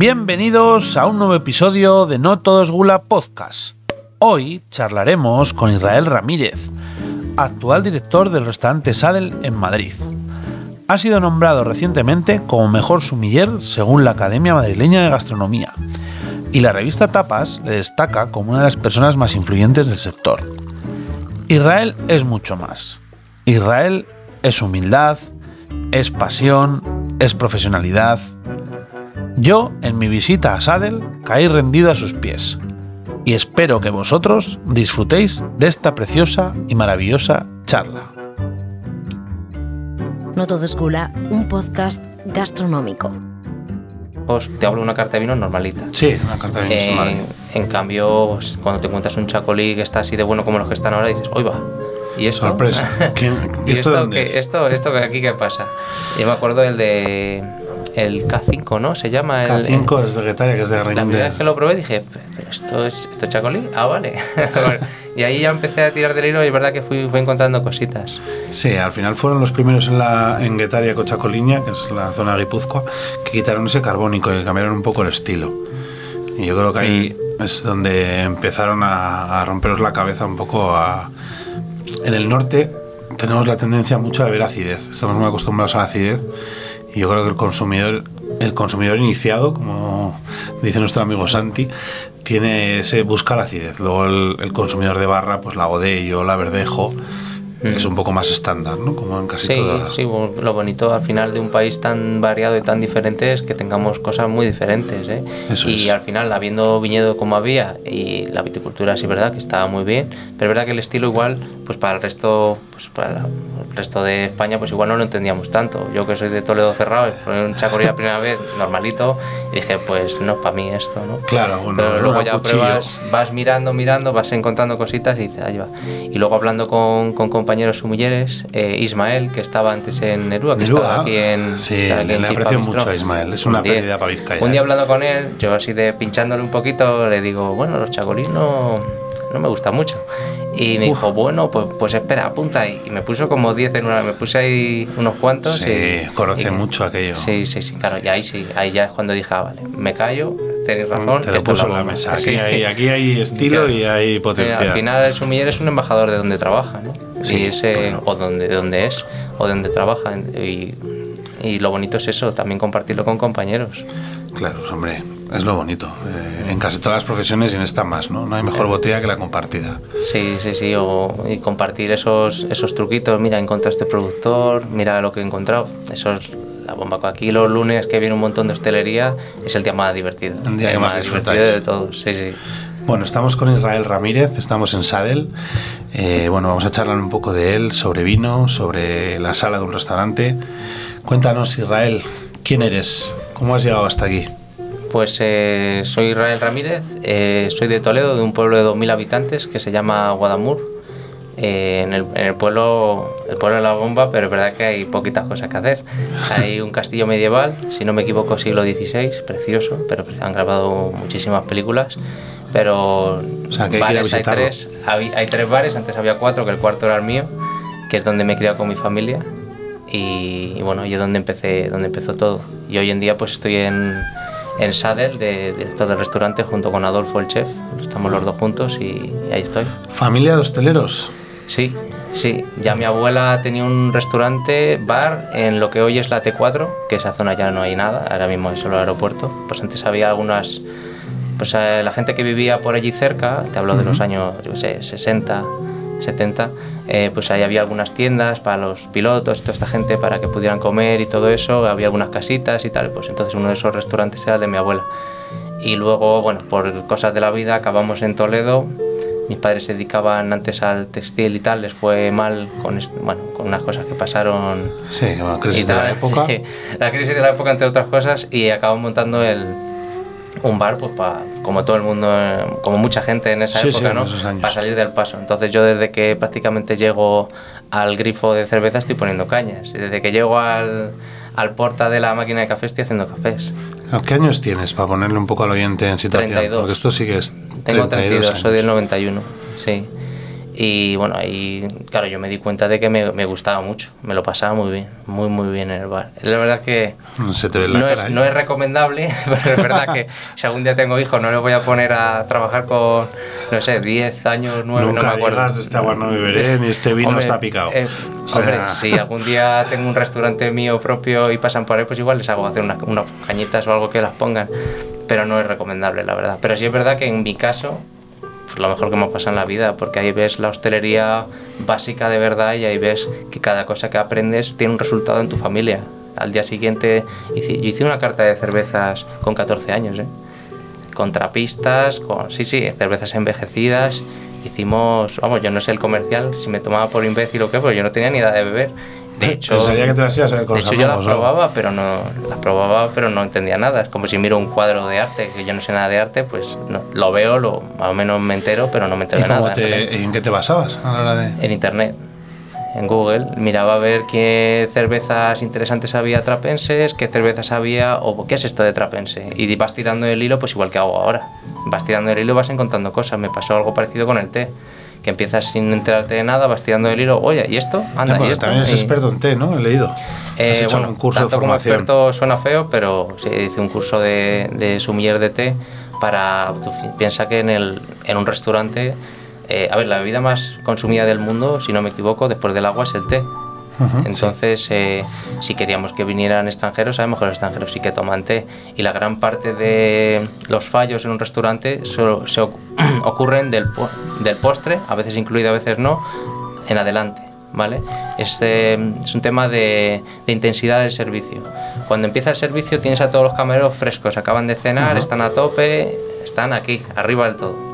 Bienvenidos a un nuevo episodio de No Todo es Gula Podcast. Hoy charlaremos con Israel Ramírez, actual director del restaurante Sadel en Madrid. Ha sido nombrado recientemente como mejor sumiller según la Academia Madrileña de Gastronomía y la revista Tapas le destaca como una de las personas más influyentes del sector. Israel es mucho más. Israel es humildad, es pasión, es profesionalidad. Yo, en mi visita a Sadel, caí rendido a sus pies. Y espero que vosotros disfrutéis de esta preciosa y maravillosa charla. No todo es gula, un podcast gastronómico. Pues te hablo una carta de vino normalita. Sí, una carta de vino Eh, normal. en cambio, pues, cuando te encuentras un chacolí que está así de bueno como los que están ahora, dices, ¡oy va! ¿Y esto? Sorpresa. ¿Qué- ¿Y esto esto, dónde qué- es? esto, esto que aquí qué pasa? Yo me acuerdo del de el K5, ¿no? Se llama el K5 es de Guetaria, que es de La primera de... vez que lo probé dije, ¿pero esto es esto es chacolí? Ah, vale. Y ahí ya empecé a tirar del hilo y es verdad que fui, fui encontrando cositas. Sí, al final fueron los primeros en, la, en Guetaria Cochacoliña, que es la zona de Guipúzcoa, que quitaron ese carbónico y cambiaron un poco el estilo. Y yo creo que ahí es donde empezaron a, a romperos la cabeza un poco a... En el norte tenemos la tendencia mucho a beber acidez, estamos muy acostumbrados a la acidez yo creo que el consumidor, el consumidor iniciado, como dice nuestro amigo Santi, tiene ese, busca la acidez. Luego el, el consumidor de barra, pues la Godello, la Verdejo, es un poco más estándar, ¿no? Como en casi Sí, todas. sí, lo bonito al final de un país tan variado y tan diferente es que tengamos cosas muy diferentes. ¿eh? Eso y es. al final, habiendo viñedo como había y la viticultura, sí, verdad que estaba muy bien, pero es verdad que el estilo igual, pues para el resto, pues para el resto de España, pues igual no lo entendíamos tanto. Yo que soy de Toledo cerrado, probé un chacolí la primera vez, normalito, y dije, pues no para mí esto, ¿no? Claro, bueno, pero luego ya cuchillo. pruebas vas mirando, mirando, vas encontrando cositas y dices, ahí va. Y luego hablando con, con compañeros sumilleres, eh, Ismael, que estaba antes en Nerúa, que Nerúa, estaba aquí en. sí, aquí le en Chipa aprecio mucho a Ismael, es una Un pérdida para Vizcaya, Un día eh. hablando con él, yo así de pinchándole un poquito, le digo, bueno, los chacolís no, no me gustan mucho. Y me dijo, bueno, pues, pues espera, apunta ahí. Y me puso como 10 en una, me puse ahí unos cuantos. Sí, y, conoce y- mucho aquello. Sí, sí, sí, claro, y ahí sí, ahí ya es cuando dije, ah, vale, me callo, tenéis razón. Te lo puso en la bomba". mesa. Aquí hay, aquí hay estilo Claro. y hay potencial. al final el sumiller es un embajador de donde trabaja, ¿no? Sí, y ese, o donde, de donde es, o de donde trabaja. Y, y lo bonito es eso, también compartirlo con compañeros. Claro, hombre, es lo bonito. Eh, en casi todas las profesiones y en esta más, ¿no? No hay mejor botella que la compartida. Sí, sí, sí, o, y compartir esos, esos truquitos. Mira, he encontrado este productor, mira lo que he encontrado. Eso es la bomba. Aquí los lunes que viene un montón de hostelería es el día más divertido. El día que más divertido disfrutáis. de todos, sí, sí. Bueno, estamos con Israel Ramírez, estamos en Sadel. Eh, bueno, vamos a charlar un poco de él, sobre vino, sobre la sala de un restaurante. Cuéntanos, Israel, ¿quién eres? ¿Cómo has llegado hasta aquí? Pues eh, soy Israel Ramírez, eh, soy de Toledo, de un pueblo de 2.000 habitantes que se llama Guadamur. Eh, en, el, en el pueblo, el pueblo de la bomba, pero es verdad que hay poquitas cosas que hacer. Hay un castillo medieval, si no me equivoco, siglo XVI, precioso, pero han grabado muchísimas películas. Pero O sea, que hay que bares hay visitarlo. tres, hay, hay tres bares, antes había cuatro, que el cuarto era el mío, que es donde me he criado con mi familia. Y, y bueno, y es donde empecé, donde empezó todo. Y hoy en día pues estoy en, en Sadel, de director del restaurante, junto con Adolfo, el chef. Estamos los dos juntos y, y ahí estoy. Familia de hosteleros. Sí, sí. Ya mi abuela tenía un restaurante, bar, en lo que hoy es la T4, que esa zona ya no hay nada, ahora mismo es solo el aeropuerto. Pues antes había algunas... Pues eh, la gente que vivía por allí cerca, te hablo de los años, yo sé, 60, 70, eh, pues ahí había algunas tiendas para los pilotos, toda esta gente para que pudieran comer y todo eso, había algunas casitas y tal, pues entonces uno de esos restaurantes era el de mi abuela. Y luego, bueno, por cosas de la vida acabamos en Toledo. Mis padres se dedicaban antes al textil y tal, les fue mal con, bueno, con unas cosas que pasaron. Sí, bueno, crisis y de la época. La crisis de la época, entre otras cosas, y acabamos montando el, un bar, pues para, como todo el mundo, como mucha gente en esa Sí, sí, época, en ¿no? años. Para salir del paso. Entonces yo desde que prácticamente llego al grifo de cerveza estoy poniendo cañas. Y desde que llego al, al porta de la máquina de café estoy haciendo cafés. ¿Qué años tienes para ponerle un poco al oyente en situación? 32. Porque esto sí que es Tengo 32, soy del años. 91, sí. Y bueno, ahí, claro, yo me di cuenta de que me, me gustaba mucho, me lo pasaba muy bien, muy, muy bien en el bar. La verdad que Se te ve la no, cara, es, ¿eh? no es recomendable, pero es verdad que si algún día tengo hijos no les voy a poner a trabajar con, no sé, 10 años, 9, no Nunca me acuerdo. "De este agua no beberé, ni este vino Hombre, está picado". eh, O sea- Hombre, si algún día tengo un restaurante mío propio y pasan por ahí, pues igual les hago hacer unas, unas cañitas o algo que las pongan, pero no es recomendable, la verdad. Pero sí es verdad que en mi caso, lo mejor que me ha pasado en la vida, porque ahí ves la hostelería básica de verdad y ahí ves que cada cosa que aprendes tiene un resultado en tu familia. Al día siguiente, yo hice una carta de cervezas con 14 años, ¿eh? con trapistas, con, sí, sí, cervezas envejecidas. Hicimos, vamos, yo no sé el comercial, si me tomaba por imbécil o qué, pero yo no tenía ni idea de beber. De hecho, Pensaría que te las ibas a ver con de hecho yo las probaba, pero no las probaba, pero no entendía nada. Es como si miro un cuadro de arte, que yo no sé nada de arte, pues no, lo veo, lo, más o menos me entero, pero no me entero ¿Y nada. te- en qué te basabas a la hora de...? En internet, en Google, miraba a ver qué cervezas interesantes había trapenses, qué cervezas había, o qué es esto de trapense. Y vas tirando el hilo, pues igual que hago ahora. Vas tirando el hilo vas encontrando cosas. Me pasó algo parecido con el té. Que empiezas sin enterarte de nada, vas tirando el hilo, oye, ¿y esto? Anda, ¿y esto? también Y- experto en té, ¿no? He leído. eh, Has hecho bueno, un curso de tanto como formación. experto suena feo, pero sí, hice un curso de, de sommelier de té para... Tú piensa que en, el, en un restaurante... eh, a ver, la bebida más consumida del mundo, si no me equivoco, después del agua es el té. Entonces, eh, si queríamos que vinieran extranjeros, sabemos que los extranjeros sí que toman té. Y la gran parte de los fallos en un restaurante solo se ocurren del, po- del postre, a veces incluido, a veces no, en adelante. ¿Vale? Este es un tema de, de intensidad del servicio. Cuando empieza el servicio tienes a todos los camareros frescos, acaban de cenar, están a tope, están aquí, arriba del todo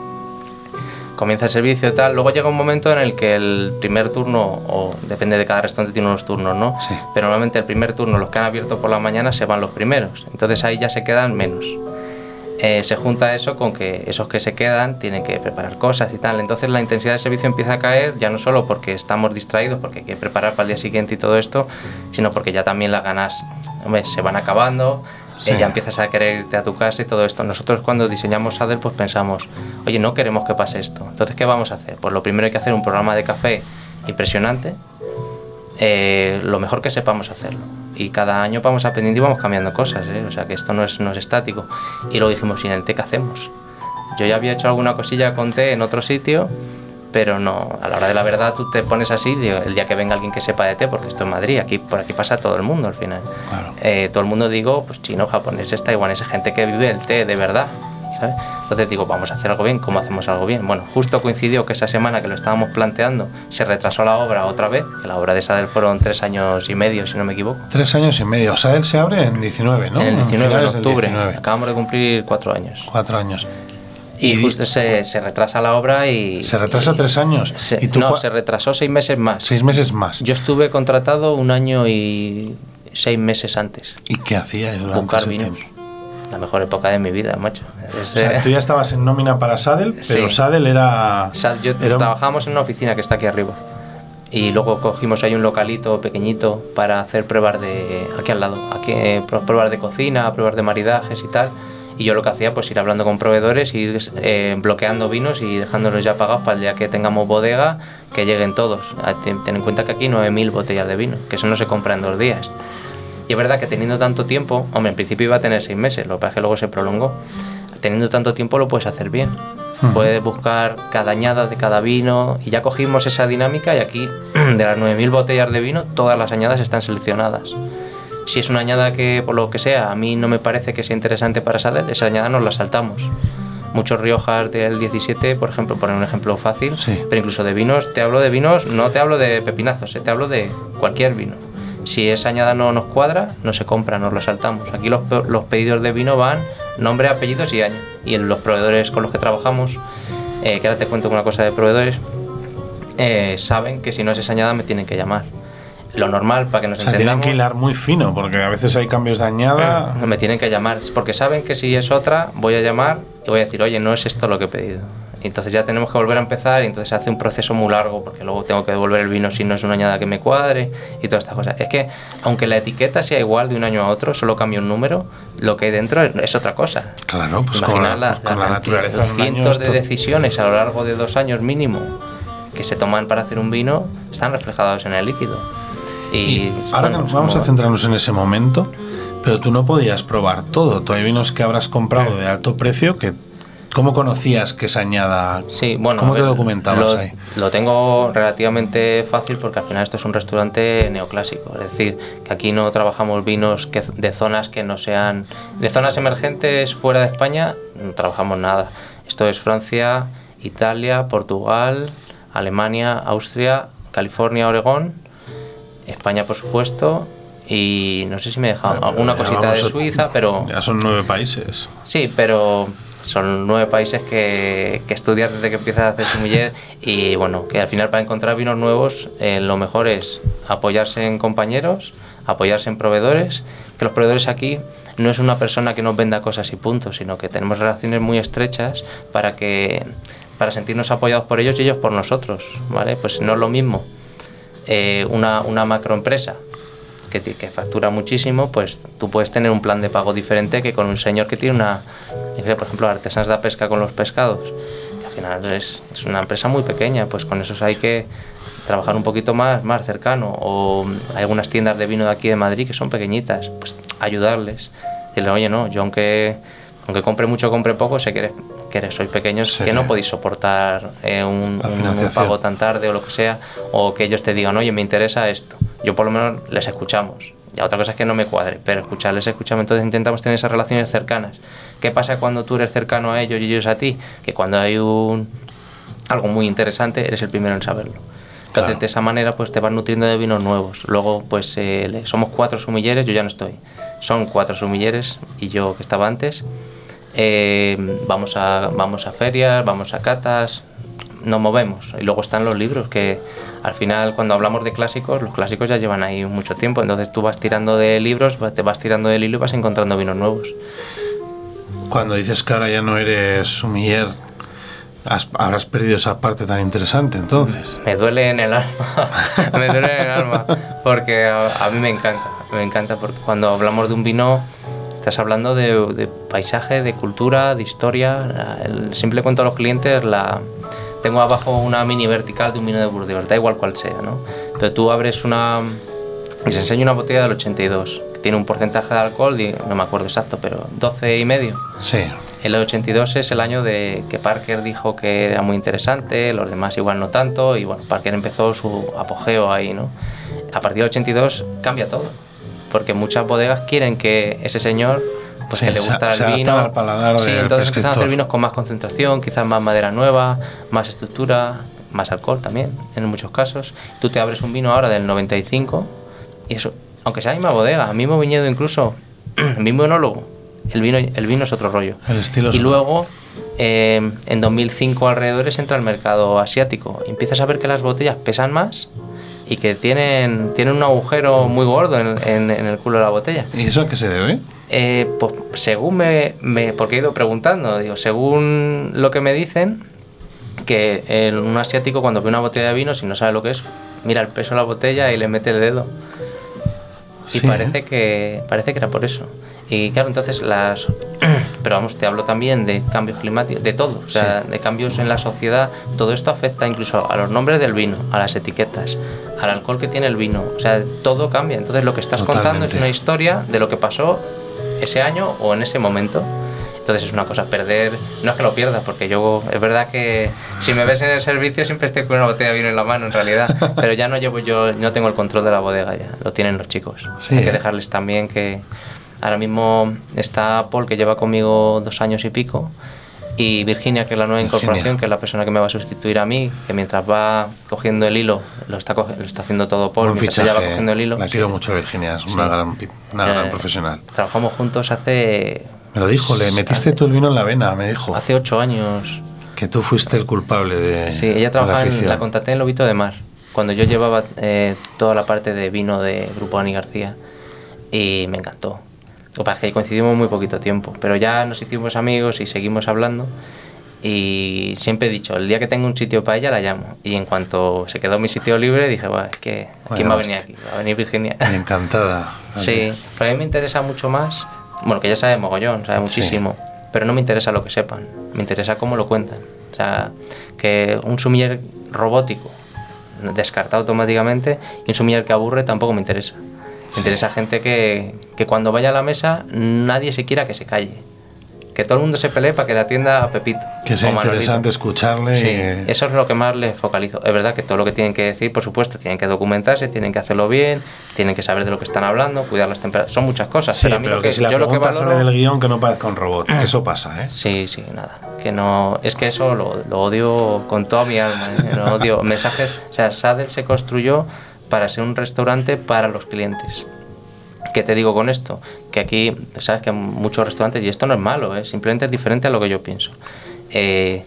comienza el servicio y tal. Luego llega un momento en el que el primer turno, o depende de cada restaurante, tiene unos turnos, ¿no? Sí. Pero normalmente el primer turno, los que han abierto por la mañana, se van los primeros. Entonces ahí ya se quedan menos. Eh, se junta eso con que esos que se quedan tienen que preparar cosas y tal. Entonces la intensidad del servicio empieza a caer, ya no solo porque estamos distraídos, porque hay que preparar para el día siguiente y todo esto, sino porque ya también las ganas hombre, se van acabando. Sí. ya empiezas a querer irte a tu casa y todo esto. Nosotros cuando diseñamos Sadel pues pensamos, oye, no queremos que pase esto. Entonces, ¿qué vamos a hacer? Pues lo primero hay que hacer un programa de café impresionante, eh, lo mejor que sepamos hacerlo. Y cada año vamos aprendiendo y vamos cambiando cosas, ¿eh? o sea que esto no es, no es estático. Y luego dijimos, ¿y en el té qué hacemos? Yo ya había hecho alguna cosilla con té en otro sitio, pero no, a la hora de la verdad tú te pones así, digo, el día que venga alguien que sepa de té, porque esto es Madrid, aquí por aquí pasa todo el mundo al final. Claro. Eh, todo el mundo digo, pues chino, japonés, taiwanés, gente que vive el té de verdad. ¿sabes? Entonces digo, vamos a hacer algo bien, ¿cómo hacemos algo bien? Bueno, justo coincidió que esa semana que lo estábamos planteando se retrasó la obra otra vez, que la obra de Sadel fueron tres años y medio, si no me equivoco. Tres años y medio. Él se abre en 19, ¿no? en el 19 de finales del octubre. 19. Acabamos de cumplir cuatro años. Cuatro años. Y, justo se, se retrasa la obra y... Se retrasa y- tres años. se- ¿Y tú no, se retrasó seis meses más. Seis meses más. Yo estuve contratado un año y seis meses antes. ¿Y qué hacía durante Buscar ese vinos. tiempo? La mejor época de mi vida, macho. Es, O sea, tú ya estabas en nómina para Sadel, pero Sí. Sadel era... Sea, yo era trabajábamos en una oficina que está aquí arriba. Y luego cogimos ahí un localito pequeñito para hacer pruebas de. aquí al lado. Aquí, eh, pr- pruebas de cocina, pruebas de maridajes y tal. Y yo lo que hacía, pues ir hablando con proveedores, ir eh, bloqueando vinos y dejándolos ya pagados para el día que tengamos bodega, que lleguen todos. Ah, Ten, en cuenta que aquí 9.000 botellas de vino, que eso no se compra en dos días. Y es verdad que teniendo tanto tiempo, hombre, en principio iba a tener seis meses, lo que pasa es que luego se prolongó. Teniendo tanto tiempo lo puedes hacer bien. Puedes buscar cada añada de cada vino y ya cogimos esa dinámica y aquí de las 9.000 botellas de vino todas las añadas están seleccionadas. Si es una añada que por lo que sea a mí no me parece que sea interesante para Sadel, esa añada nos la saltamos. Muchos Riojas del 17, por ejemplo, poner un ejemplo fácil, Sí. pero incluso de vinos, te hablo de vinos, no te hablo de pepinazos, eh, te hablo de cualquier vino. Si esa añada no nos cuadra, no se compra, nos la saltamos. Aquí los, los pedidos de vino van nombre, apellidos y año. Y en los proveedores con los que trabajamos, eh, que ahora te cuento una cosa de proveedores, eh, saben que si no es esa añada me tienen que llamar. Lo normal para que nos O sea, tienen entendamos. que hilar muy fino, porque a veces hay cambios de añada. No me tienen que llamar, porque saben que si es otra, voy a llamar y voy a decir, oye, no es esto lo que he pedido. Y entonces ya tenemos que volver a empezar y entonces se hace un proceso muy largo, porque luego tengo que devolver el vino si no es una añada que me cuadre y todas estas cosas. Es que, aunque la etiqueta sea igual de un año a otro, solo cambia un número, lo que hay dentro es, otra cosa. Claro, pues con Imaginar la, la- pues con la la naturaleza cientos de decisiones a lo largo de dos años mínimo que se toman para hacer un vino están reflejados en el líquido. Y, ahora bueno, vamos a centrarnos en ese momento, pero tú no podías probar todo. Tú hay vinos que habrás comprado de alto precio que ¿cómo conocías que se añada? Sí, bueno. ¿Cómo a te ver, documentabas lo, ahí? Lo tengo relativamente fácil porque al final esto es un restaurante neoclásico. Es decir, que aquí no trabajamos vinos que, de zonas que no sean. De zonas emergentes fuera de España, no trabajamos nada. Esto es Francia, Italia, Portugal, Alemania, Austria, California, Oregón, España, por supuesto. Y no sé si me he dejado alguna cosita de a- Suiza, pero. Ya son nueve países. Sí, pero son nueve países que, que estudias desde que empiezas a hacer sumiller y bueno, que al final para encontrar vinos nuevos eh, lo mejor es apoyarse en compañeros, apoyarse en proveedores, que los proveedores aquí no es una persona que nos venda cosas y punto, sino que tenemos relaciones muy estrechas para que para sentirnos apoyados por ellos y ellos por nosotros, ¿vale? Pues no es lo mismo eh, una, una macroempresa que, que factura muchísimo, pues tú puedes tener un plan de pago diferente que con un señor que tiene una, por ejemplo, artesanas de pesca con los pescados, que al final es, es una empresa muy pequeña, pues con esos hay que trabajar un poquito más, más cercano, o hay algunas tiendas de vino de aquí de Madrid que son pequeñitas, pues ayudarles, decirle, oye, no, yo aunque, aunque compre mucho, compre poco, sé que, eres, que sois pequeños, Sí. que no podéis soportar eh, un, pago tan tarde o lo que sea, o que ellos te digan, oye, me interesa esto. Yo por lo menos les escuchamos. Ya otra cosa es que no me cuadre, pero escucharles, escuchamos. Entonces intentamos tener esas relaciones cercanas. ¿Qué pasa cuando tú eres cercano a ellos y ellos a ti? Que cuando hay un algo muy interesante, eres el primero en saberlo. Entonces, Claro. de esa manera, pues te vas nutriendo de vinos nuevos. Luego, pues eh, somos cuatro sumilleres, yo ya no estoy. Son cuatro sumilleres y yo que estaba antes. Eh, vamos, a, vamos a ferias, vamos a catas, nos movemos. Y luego están los libros, que al final cuando hablamos de clásicos, los clásicos ya llevan ahí mucho tiempo. Entonces tú vas tirando de libros, te vas tirando del hilo y vas encontrando vinos nuevos. Cuando dices que ahora ya no eres sumiller, has- habrás perdido esa parte tan interesante entonces. Me duele en el alma, me duele en el alma, porque a, a mí me encanta, me encanta porque cuando hablamos de un vino estás hablando de, de paisaje, de cultura, de historia. El- siempre le cuento a los clientes la... Tengo abajo una mini vertical de un vino de Burdeos, da igual cual sea, ¿no? Pero tú abres una... Les enseño una botella del 82, que tiene un porcentaje de alcohol, no me acuerdo exacto, pero 12 y medio. Sí. El 82 es el año de que Parker dijo que era muy interesante, los demás igual no tanto, y bueno, Parker empezó su apogeo ahí, ¿no? A partir del 82 cambia todo, porque muchas bodegas quieren que ese señor, pues Sí, que le se- gusta se el adaptan vino. al paladar sí, entonces empiezan a hacer vinos con más concentración, quizás más madera nueva, más estructura, más alcohol también, en muchos casos. Tú te abres un vino ahora del 95 y eso, aunque sea la misma bodega, mismo viñedo incluso, el mismo enólogo, el vino, el vino es otro rollo. El estilo es y otro. luego, eh, en 2005 alrededores entra el mercado asiático. Empiezas a ver que las botellas pesan más y que tienen, tienen un agujero muy gordo en, en- en el culo de la botella. ¿Y eso a qué se debe? Eh, pues según me, me- Porque he ido preguntando, digo, según lo que me dicen, que el- un asiático cuando ve una botella de vino, si no sabe lo que es, mira el peso de la botella y le mete el dedo. Y Sí, parece ¿eh? que parece que era por eso. Y claro, entonces las pero vamos, te hablo también de cambios climáticos, de todo, o sea, de cambios en la sociedad, todo esto afecta incluso a los nombres del vino, a las etiquetas, al alcohol que tiene el vino, o sea, todo cambia. Entonces lo que estás contando es una historia de lo que pasó ese año o en ese momento. Entonces es una cosa perder, no es que lo pierdas, porque yo es verdad que si me ves en el servicio siempre estoy con una botella de vino en la mano en realidad, pero ya no llevo yo, no tengo el control de la bodega ya, lo tienen los chicos. Sí, Hay que dejarles también que ahora mismo está Paul que lleva conmigo dos años y pico y Virginia que es la nueva Virginia. incorporación que es la persona que me va a sustituir a mí que mientras va cogiendo el hilo lo está, lo está haciendo todo Paul Buen mientras ella va fichaje. cogiendo el hilo La quiero mucho, Virginia. Es una, Sí. gran, una gran Eh, profesional. trabajamos juntos hace Me lo dijo, le metiste tú el vino en la vena, me dijo. hace ocho años Que tú fuiste el culpable de, Sí, ella de la en la contraté en Lobito de Mar, cuando yo llevaba eh, toda la parte de vino de Grupo Ani García y me encantó. Lo que pasa es que coincidimos muy poquito tiempo, pero ya nos hicimos amigos y seguimos hablando y siempre he dicho, el día que tenga un sitio para ella la llamo y en cuanto se quedó mi sitio libre dije, "Buah, es que ¿quién Vaya va a venir hostia. aquí? Va a venir Virginia. Encantada. Sí, pero a mí me interesa mucho más, bueno, que ella sabe mogollón, sabe muchísimo, pero no me interesa lo que sepan, me interesa cómo lo cuentan. O sea, que un sumiller robótico, descartado automáticamente, y un sumiller que aburre tampoco me interesa. Me interesa gente que, que cuando vaya a la mesa nadie se quiera que se calle. Que todo el mundo se pelee para que la atienda a Pepito. Que sea interesante escucharle. Sí, y- eso es lo que más les focalizo. Es verdad que todo lo que tienen que decir, por supuesto, tienen que documentarse, tienen que hacerlo bien, tienen que saber de lo que están hablando, cuidar las temperaturas. Son muchas cosas. Sí, pero a mí pero lo que, que, si la yo lo que pregunta valoro. sale del guion que no parezca un robot. Que eso pasa, ¿eh? Sí, sí, nada. Que no. Es que eso lo, lo odio con toda mi alma. ¿eh? Lo odio. Mensajes. O sea, Sadel se construyó para ser un restaurante para los clientes. ¿Qué te digo con esto? Que aquí, sabes que muchos restaurantes, y esto no es malo, ¿eh? simplemente es diferente a lo que yo pienso. Eh,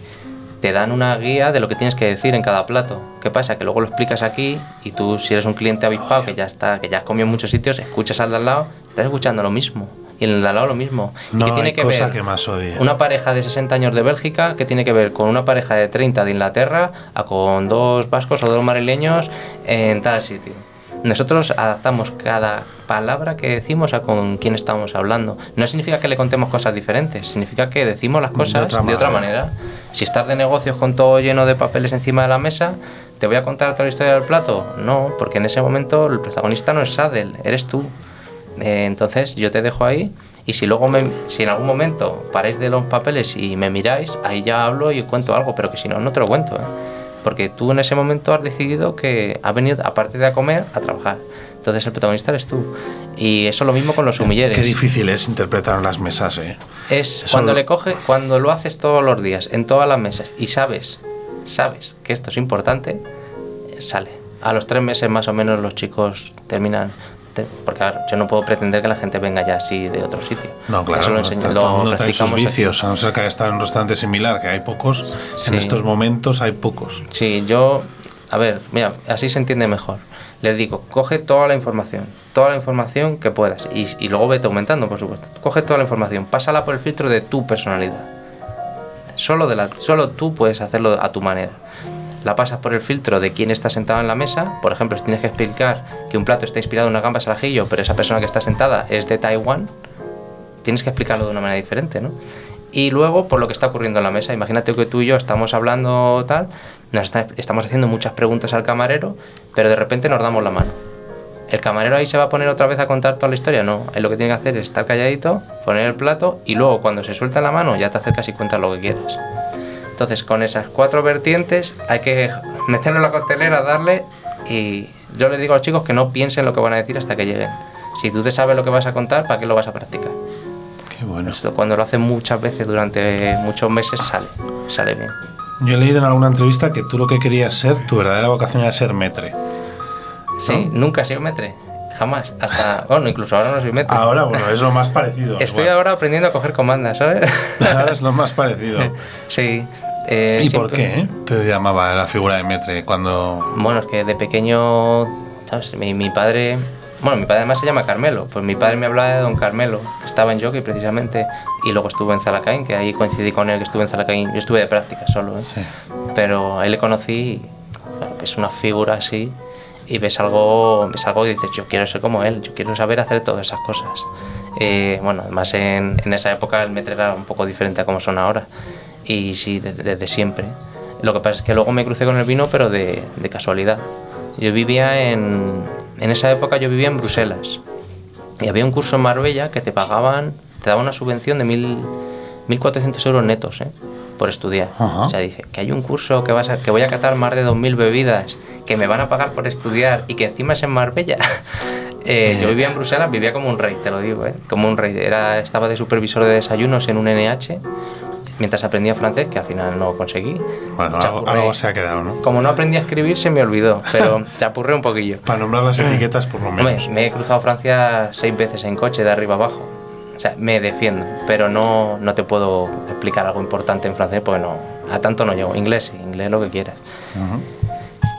te dan una guía de lo que tienes que decir en cada plato. ¿Qué pasa? Que luego lo explicas aquí y tú, si eres un cliente avispado que ya está, que ya has comido en muchos sitios, escuchas al de al lado, estás escuchando lo mismo. Y en el de al lado lo mismo. ¿Y No qué tiene hay que cosa ver? que más odie. Una pareja de 60 años de Bélgica que tiene que ver con una pareja de 30 de Inglaterra a con dos vascos o dos madrileños en tal sitio. Nosotros adaptamos cada palabra que decimos a con quién estamos hablando. No significa que le contemos cosas diferentes, significa que decimos las cosas de otra manera. Si estás de negocios con todo lleno de papeles encima de la mesa, ¿te voy a contar toda la historia del plato? No, porque en ese momento el protagonista no es Sadel, eres tú. Eh, entonces yo te dejo ahí y si luego me- si en algún momento paráis de los papeles y me miráis, ahí ya hablo y cuento algo, pero que si no, no te lo cuento. ¿eh? Porque tú en ese momento has decidido que has venido, aparte de a comer, a trabajar. Entonces el protagonista eres tú. Y eso es lo mismo con los humilleres. Qué difícil es interpretar en las mesas, ¿eh? Es Eso cuando lo- le coge, cuando lo haces todos los días, en todas las mesas, y sabes, sabes que esto es importante, sale. A los tres meses más o menos los chicos terminan. Porque claro, yo no puedo pretender que la gente venga ya así de otro sitio. No, claro, Eso lo no, enseño- todo lo el mundo trae sus aquí. vicios, a no ser que haya estado en un restaurante similar, que hay pocos. En estos momentos hay pocos. Sí, yo, a ver, mira, así se entiende mejor. Les digo, coge toda la información, toda la información que puedas y, y luego vete aumentando, por supuesto. Coge toda la información, pásala por el filtro de tu personalidad. Solo, de la, solo tú puedes hacerlo a tu manera. La pasas por el filtro de quién está sentado en la mesa. Por ejemplo, si tienes que explicar que un plato está inspirado en unas gambas al ajillo, pero esa persona que está sentada es de Taiwán, tienes que explicarlo de una manera diferente, ¿no? Y luego, por lo que está ocurriendo en la mesa, imagínate que tú y yo estamos hablando tal, nos está- estamos haciendo muchas preguntas al camarero, pero de repente nos damos la mano. ¿El camarero ahí se va a poner otra vez a contar toda la historia? No, ahí lo que tiene que hacer es estar calladito, poner el plato y luego cuando se suelta la mano ya te acercas y cuentas lo que quieras. Entonces, con esas cuatro vertientes hay que meterlo en la coctelera, darle y yo les digo a los chicos que no piensen lo que van a decir hasta que lleguen. Si tú te sabes lo que vas a contar, ¿para qué lo vas a practicar? Qué bueno. Esto cuando lo hacen muchas veces durante muchos meses sale, sale bien. Yo he leído en alguna entrevista que tú lo que querías ser, tu verdadera vocación era ser metre. Sí, nunca he sido metre, jamás. Hasta, bueno, incluso ahora no soy metre. Ahora, bueno, es lo más parecido. Estoy igual. ahora aprendiendo a coger comandas, ¿sabes? Ahora es lo más parecido. sí. Eh, ¿Y por siempre- qué eh? te llamaba la figura de metre cuando... Bueno, es que de pequeño, ¿sabes? Mi, mi padre, bueno, mi padre además se llama Carmelo, pues mi padre me hablaba de don Carmelo, que estaba en jockey precisamente, y luego estuvo en Zalacaín, que ahí coincidí con él, que estuve en Zalacaín, yo estuve de práctica solo, ¿eh? Sí. pero ahí le conocí, y, es una figura así, y ves algo, ves algo y dices, yo quiero ser como él, yo quiero saber hacer todas esas cosas. Eh, bueno, además en, en esa época el metre era un poco diferente a como son ahora, y sí, desde, desde siempre. Lo que pasa es que luego me crucé con el vino, pero de, de casualidad. Yo vivía en, en esa época yo vivía en Bruselas, y había un curso en Marbella que te pagaban, te daban una subvención de mil, 1.400 euros netos, ¿eh? por estudiar. Ajá. O sea, dije, que hay un curso que, vas a- que voy a catar más de 2.000 bebidas, que me van a pagar por estudiar y que encima es en Marbella. Eh, yo vivía en Bruselas, vivía como un rey, te lo digo, ¿eh? como un rey. Era, estaba de supervisor de desayunos en un NH, mientras aprendía francés, que al final no conseguí. Bueno, algo, algo se ha quedado, ¿no? Como no aprendí a escribir, se me olvidó, pero chapurré un poquillo. Para nombrar las etiquetas, por lo menos. me he cruzado Francia seis veces en coche, de arriba abajo. O sea, me defiendo, pero no, no te puedo explicar algo importante en francés porque no, a tanto no llego. Inglés, sí, inglés lo que quieras. Ujú.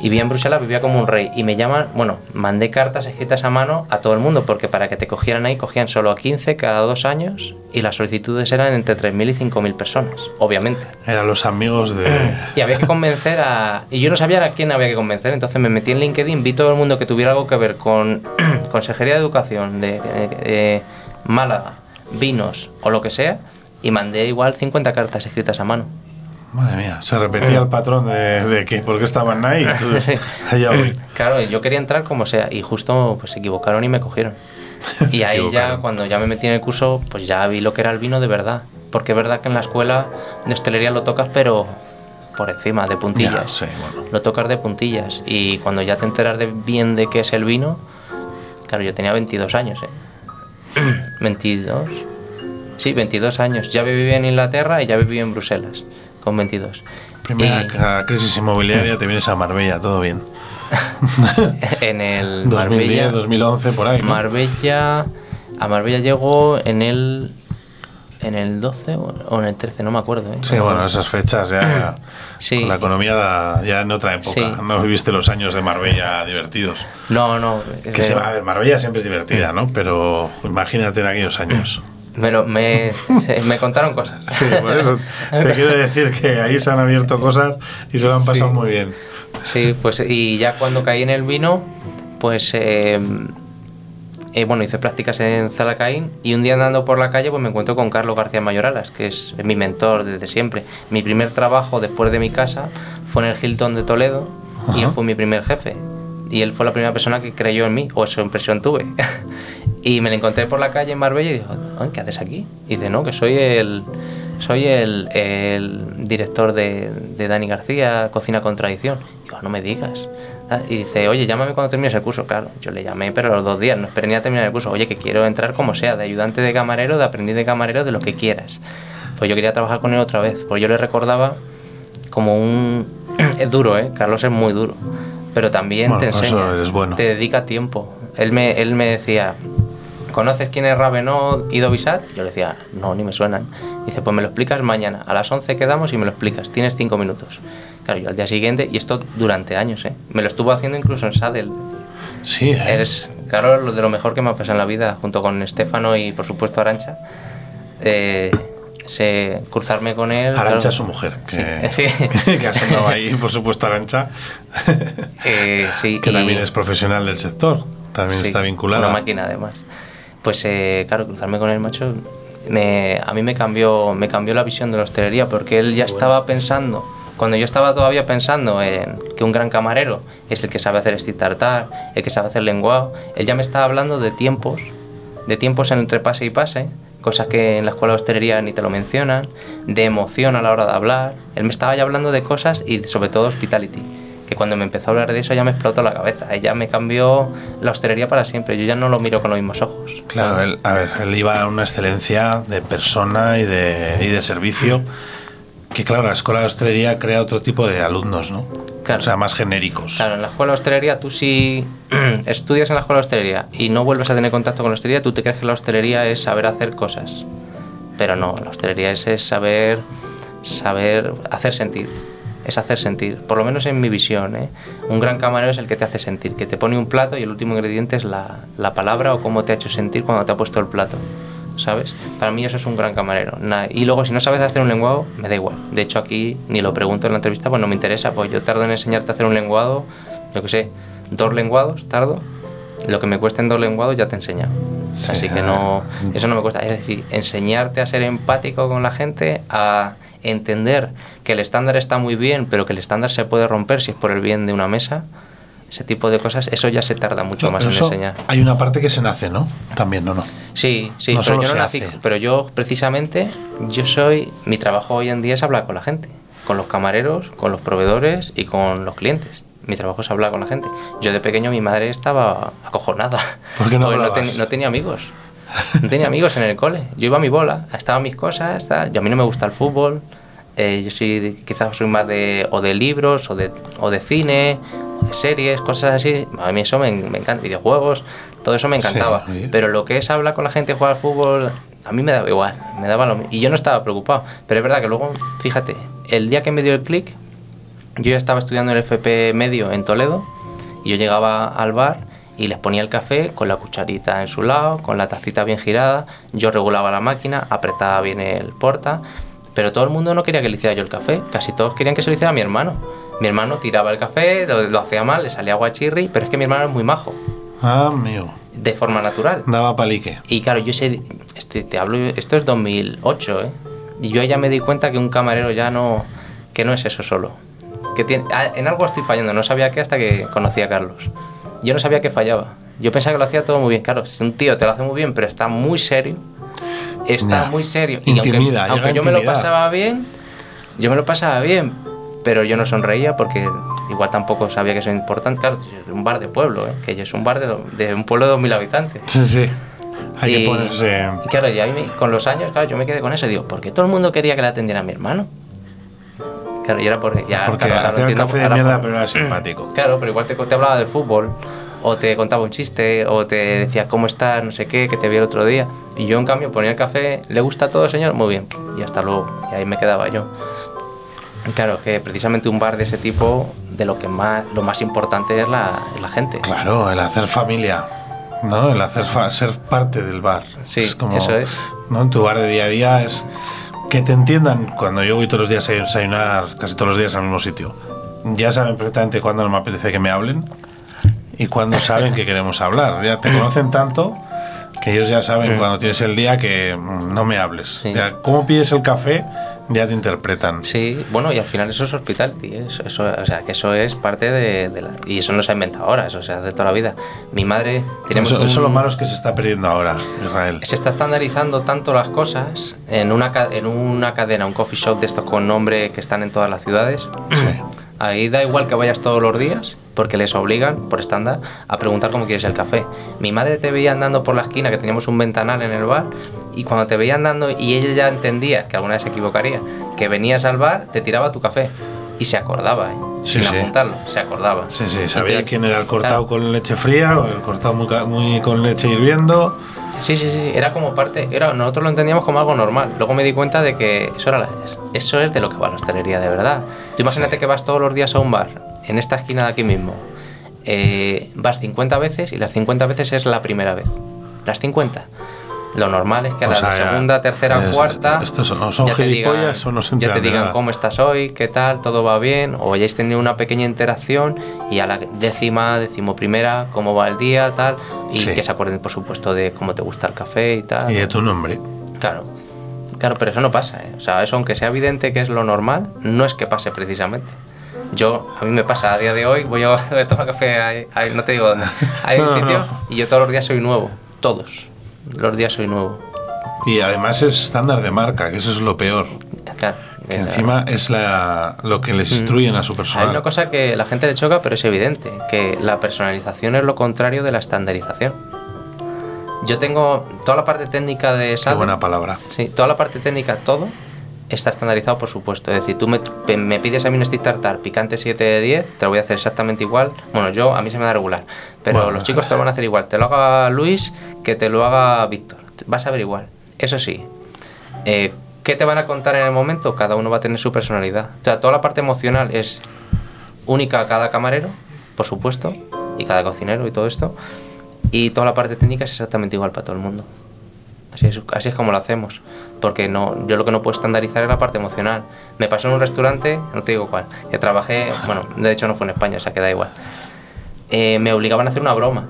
Y vivía en Bruselas, vivía como un rey. Y me llaman, bueno, mandé cartas escritas a mano a todo el mundo, porque para que te cogieran ahí, cogían solo a 15 cada dos años, y las solicitudes eran entre 3.000 y 5.000 personas, obviamente. Eran los amigos de... Y había que convencer a... Y yo no sabía a quién había que convencer, entonces me metí en LinkedIn, vi todo el mundo que tuviera algo que ver con Consejería de Educación de, de- de Málaga, vinos o lo que sea, y mandé igual 50 cartas escritas a mano. Madre mía, se repetía el patrón de, de que por qué estaban ahí. Entonces, allá voy. Claro, yo quería entrar como sea y justo pues se equivocaron y me cogieron. Y ahí ya, cuando ya me metí en el curso, pues ya vi lo que era el vino de verdad. Porque es verdad que en la escuela de hostelería lo tocas, pero por encima, de puntillas. Ya, sí, bueno. Lo tocas de puntillas. Y cuando ya te enteras de bien de qué es el vino, claro, yo tenía 22 años, ¿eh? 22. Sí, 22 años. Ya viví en Inglaterra y ya viví en Bruselas, con 22. Primera Y- crisis inmobiliaria, te vienes a Marbella, todo bien. en el 2010, Marbella, 2011, por ahí. ¿no? Marbella a Marbella llegó en el en el 12 o en el 13 no me acuerdo ¿eh? Sí, bueno, esas fechas ya. Sí. La economía da- ya en otra época. Sí. No viviste los años de Marbella divertidos. no no Que eh, se- a ver, Marbella siempre es divertida, ¿no? Pero imagínate en aquellos años. Me, lo- me, me contaron cosas Sí, por eso te quiero decir que ahí se han abierto cosas y se lo han pasado Sí. muy bien. Sí, pues y ya cuando caí en el vino, pues eh, eh, bueno, hice prácticas en Zalacaín y un día andando por la calle pues me encuentro con Carlos García Mayoralas, que es mi mentor desde siempre. Mi primer trabajo después de mi casa fue en el Hilton de Toledo y él fue mi primer jefe. Y él fue la primera persona que creyó en mí, o esa impresión tuve. y me lo encontré por la calle en Marbella y dijo, "Ay, ¿qué haces aquí? Y dice, no, que soy el, soy el, el director de, de Dani García, Cocina con Tradición. Digo, no me digas. Ah, Y dice, oye, llámame cuando termines el curso. Claro, yo le llamé, pero a los dos días, no esperé ni a terminar el curso. Oye, que quiero entrar como sea, de ayudante de camarero, de aprendiz de camarero, de lo que quieras. Pues yo quería trabajar con él otra vez, porque yo le recordaba como un... es duro, ¿eh? Carlos es muy duro. Pero también Bueno, te enseña. bueno. Te dedica tiempo. Él me, él me decía, ¿conoces quién es Ravenó y Dovisat? Yo le decía, no, ni me suenan. Dice, pues me lo explicas mañana. A las 11 quedamos y me lo explicas. Tienes 5 minutos. Claro, yo al día siguiente, y esto durante años, ¿eh? Me lo estuvo haciendo incluso en Sadel. Sí, ¿eh? Es, claro, lo de lo mejor que me ha pasado en la vida, junto con Estefano y por supuesto Arancha. Eh, se, cruzarme con él. Arancha claro. es su mujer, que, Sí. que ha sonado ahí, por supuesto, Arancha, Eh, sí, que y- también es profesional del sector, también está vinculada. Una máquina además. Pues eh, claro, cruzarme con el macho me, a mí me cambió, me cambió la visión de la hostelería porque él ya estaba pensando, cuando yo estaba todavía pensando en que un gran camarero es el que sabe hacer este tartar, el que sabe hacer lenguado, él ya me estaba hablando de tiempos, de tiempos entre pase y pase, cosas que en la escuela de hostelería ni te lo mencionan, de emoción a la hora de hablar. Él me estaba ya hablando de cosas y sobre todo hospitality que cuando me empezó a hablar de eso ya me explotó la cabeza, ya me cambió la hostelería para siempre, yo ya no lo miro con los mismos ojos. Claro, él, a ver, él iba a una excelencia de persona y de, y de servicio, que claro, la escuela de hostelería crea otro tipo de alumnos, ¿no? Claro. O sea, más genéricos. Claro, en la escuela de hostelería, tú si estudias en la escuela de hostelería y no vuelves a tener contacto con la hostelería, tú te crees que la hostelería es saber hacer cosas. Pero no, la hostelería es, es saber, saber hacer sentir. Es hacer sentir, por lo menos en mi visión. ¿eh? Un gran camarero es el que te hace sentir, que te pone un plato y el último ingrediente es la, la palabra o cómo te ha hecho sentir cuando te ha puesto el plato. ¿Sabes? Para mí eso es un gran camarero. Y luego, si no sabes hacer un lenguado, me da igual. De hecho, aquí ni lo pregunto en la entrevista, pues no me interesa. Pues yo tardo en enseñarte a hacer un lenguado, yo qué sé, dos lenguados, tardo. Lo que me cuesta en dos lenguados ya te. Sí, Así que no, eso no me cuesta. Es decir, enseñarte a ser empático con la gente, a entender que el estándar está muy bien, pero que el estándar se puede romper si es por el bien de una mesa. Ese tipo de cosas, eso ya se tarda mucho No, más en enseñar. Hay una parte que se nace, ¿no? También, ¿no? no. Sí, sí, No pero yo no nací, pero yo precisamente, yo soy, mi trabajo hoy en día es hablar con la gente, con los camareros, con los proveedores y con los clientes. Mi trabajo es hablar con la gente. Yo de pequeño mi madre estaba acojonada. ¿Por qué no Porque hablabas? ten- no tenía amigos. No tenía amigos en el cole. Yo iba a mi bola, estaban mis cosas, tal. Yo a mí no me gusta el fútbol. Eh, yo soy, quizás soy más de, o de libros, o de, o de cine, o de series, cosas así. A mí eso me, me encanta, videojuegos, todo eso me encantaba. Sí. Pero lo que es hablar con la gente, jugar al fútbol, a mí me daba igual, me daba lo Y yo no estaba preocupado. Pero es verdad que luego, fíjate, el día que me dio el clic, yo ya estaba estudiando el FP medio en Toledo y yo llegaba al bar y les ponía el café con la cucharita en su lado, con la tacita bien girada, yo regulaba la máquina, apretaba bien el porta, pero todo el mundo no quería que le hiciera yo el café, casi todos querían que se lo hiciera mi hermano. Mi hermano tiraba el café, lo, lo hacía mal, le salía agua chirri, pero es que mi hermano es muy majo, Ah, amigo. de forma natural. Daba palique. Y claro, yo sé, este, te hablo, esto es 2008, ¿eh? Y yo ya me di cuenta que un camarero ya no, que no es eso solo. Que tiene, ah, en algo estoy fallando, no sabía qué hasta que conocí a Carlos. Yo no sabía que fallaba. Yo pensaba que lo hacía todo muy bien. Claro, si un tío te lo hace muy bien, pero está muy serio, está muy serio. Intimida, aunque, aunque yo me lo pasaba bien, yo me lo pasaba bien, pero yo no sonreía porque igual tampoco sabía que eso es importante. Claro, es un bar de pueblo, ¿eh? que yo es un bar de, un pueblo de 2.000 habitantes. Sí, sí. Hay que Y- ponerse. y claro, y ahí me- con los años, claro, yo me quedé con eso. Digo, ¿por qué todo el mundo quería que la atendiera a mi hermano? Claro, y era porque ya. Porque claro, hacía entiendo, café de mierda, pero era simpático. Claro, pero igual te, te hablaba del fútbol, o te contaba un chiste, o te decía cómo estás, no sé qué, que te vi el otro día. Y yo, en cambio, ponía el café, ¿le gusta todo, señor? Muy bien, y hasta luego. Y ahí me quedaba yo. Claro, que precisamente un bar de ese tipo, de lo que más, lo más importante es la, es la gente. Claro, el hacer familia, ¿no? El hacer fa- ser parte del bar. Sí, eso es. ¿no? En tu bar de día a día es que te entiendan cuando yo voy todos los días a desayunar, casi todos los días al mismo sitio. Ya saben perfectamente cuándo no me apetece que me hablen y cuándo saben que queremos hablar. Ya te conocen tanto que ellos ya saben cuando tienes el día que mm, no me hables. Sí. Ya, cómo pides el café, ya te interpretan. Sí, bueno, y al final eso es hospitality, eso, eso- o sea, que eso es parte de, de la... Y eso no se ha inventado ahora, eso se hace toda la vida. Mi madre, tenemos Eso, eso un- lo malo es que se está perdiendo ahora, Israel. Se está estandarizando tanto las cosas en una, en una cadena, un coffee shop de estos con nombre que están en todas las ciudades. Sí. Ahí da igual que vayas todos los días, porque les obligan, por estándar, a preguntar cómo quieres el café. Mi madre te veía andando por la esquina, que teníamos un ventanal en el bar, y cuando te veía andando y ella ya entendía, que alguna vez se equivocaría, que venías al bar, te tiraba tu café. Y se acordaba, ¿eh? Sí, sin sí. apuntarlo, se acordaba. Sí, sí, sabía te- quién era el cortado claro. con leche fría o el cortado muy, muy con leche hirviendo. Sí, sí, sí, era como parte, era, nosotros lo entendíamos como algo normal. Luego me di cuenta de que eso, era la- eso es de lo que va la hostelería de verdad. Tú imagínate que vas todos los días a un bar, en esta esquina de aquí mismo, eh, vas 50 veces y las 50 veces es la primera vez. Las 50. Lo normal es que a O la sea, segunda, tercera, es- cuarta. estos son- son ya te gilipollas o no se Ya te digan cómo estás hoy, qué tal, todo va bien, o hayáis tenido una pequeña interacción y a la décima, decimoprimera, cómo va el día, tal, y Sí. que se acuerden, por supuesto, de cómo te gusta el café y tal. Y de tu nombre. Claro, claro, pero eso no pasa, ¿eh? O sea, eso aunque sea evidente que es lo normal, no es que pase precisamente. Yo, a mí me pasa a día de hoy, voy a a tomar café, ahí, ahí, no te digo dónde, hay un No, no, sitio no. y yo todos los días soy nuevo, todos, los días soy nuevo. Y además es estándar de marca, que eso es lo peor. Claro, Que es- encima es la, lo que les instruyen a su Hay personal. una cosa que la gente le choca, pero es evidente, que la personalización es lo contrario de la estandarización. Yo tengo toda la parte técnica de Qué Sadler, buena palabra. Sí, toda la parte técnica, todo está estandarizado, por supuesto. Es decir, tú me, me pides a mí un stick tartar picante 7 de 10, te lo voy a hacer exactamente igual. Bueno, yo, a mí se me da regular, pero Bueno, los chicos te lo van a hacer igual. Te lo haga Luis que te lo haga Víctor. Vas a ver igual. Eso sí, eh, ¿qué te van a contar en el momento? Cada uno va a tener su personalidad. O sea, toda la parte emocional es única a cada camarero, por supuesto, y cada cocinero y todo esto. Y toda la parte técnica es exactamente igual para todo el mundo. Así es, así es como lo hacemos. Porque no, yo lo que no puedo estandarizar es la parte emocional. Me pasó en un restaurante, no te digo cuál, que trabajé, bueno, de hecho no fue en España, o sea que da igual. Eh, me obligaban a hacer una broma.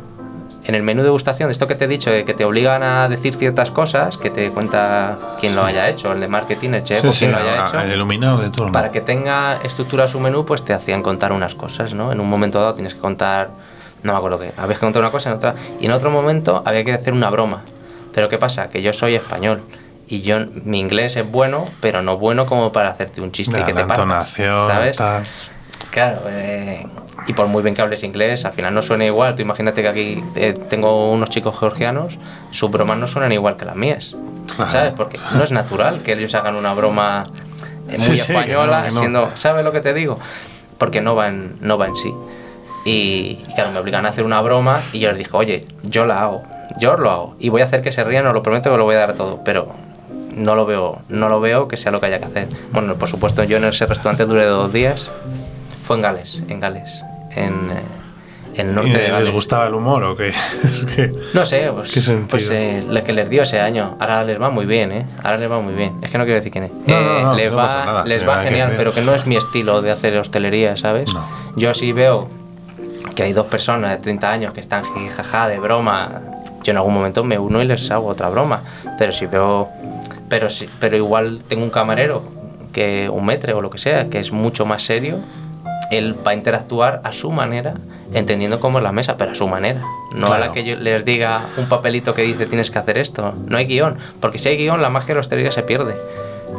En el menú de degustación, de esto que te he dicho, de que te obligan a decir ciertas cosas, que te cuenta quién lo haya hecho, el de marketing, el chef Sí, o sí, quien lo haya a- hecho. el iluminado de turno. Para que tenga estructura su menú, pues te hacían contar unas cosas, ¿no? En un momento dado tienes que contar, no me acuerdo qué, habías que contar una cosa en otra, y en otro momento había que hacer una broma. Pero ¿qué pasa? Que yo soy español y yo mi inglés es bueno, pero no bueno como para hacerte un chiste que te partas, ¿sabes? tal. Claro, eh, y por muy bien que hables inglés, al final no suena igual. Tú imagínate que aquí eh, tengo unos chicos georgianos, sus bromas no suenan igual que las mías. Claro. ¿Sabes? Porque no es natural que ellos hagan una broma eh, muy Sí, sí, que no, española, que no. siendo. ¿Sabes lo que te digo? Porque no va en, no va en sí. Y, y claro, me obligan a hacer una broma y yo les dije, oye, yo la hago, yo lo hago. Y voy a hacer que se rían, os lo prometo que lo voy a dar todo. Pero no lo veo, no lo veo que sea lo que haya que hacer. Bueno, por supuesto, yo en ese restaurante duré dos días. Fue en Gales, en Gales, en, eh, en el ¿Y norte de les Gales. gustaba el humor o qué? Es que- No sé, pues, pues eh, lo que les dio ese año. Ahora les va muy bien, ¿eh? Ahora les va muy bien. Es que no quiero decir quién es. No, Eh, no, no, les no va, nada, les va que genial, ver. pero que no es mi estilo de hacer hostelería, ¿sabes? No. Yo sí veo que hay dos personas de 30 años que están jaja de broma. Yo en algún momento me uno y les hago otra broma. Pero si veo. Pero, si, pero igual tengo un camarero que un metre o lo que sea, que es mucho más serio, él va a interactuar a su manera, entendiendo cómo es la mesa, pero a su manera. No a la Claro. que yo les diga un papelito que dice tienes que hacer esto. No hay guion, porque si hay guion, la magia de la hostelería se pierde.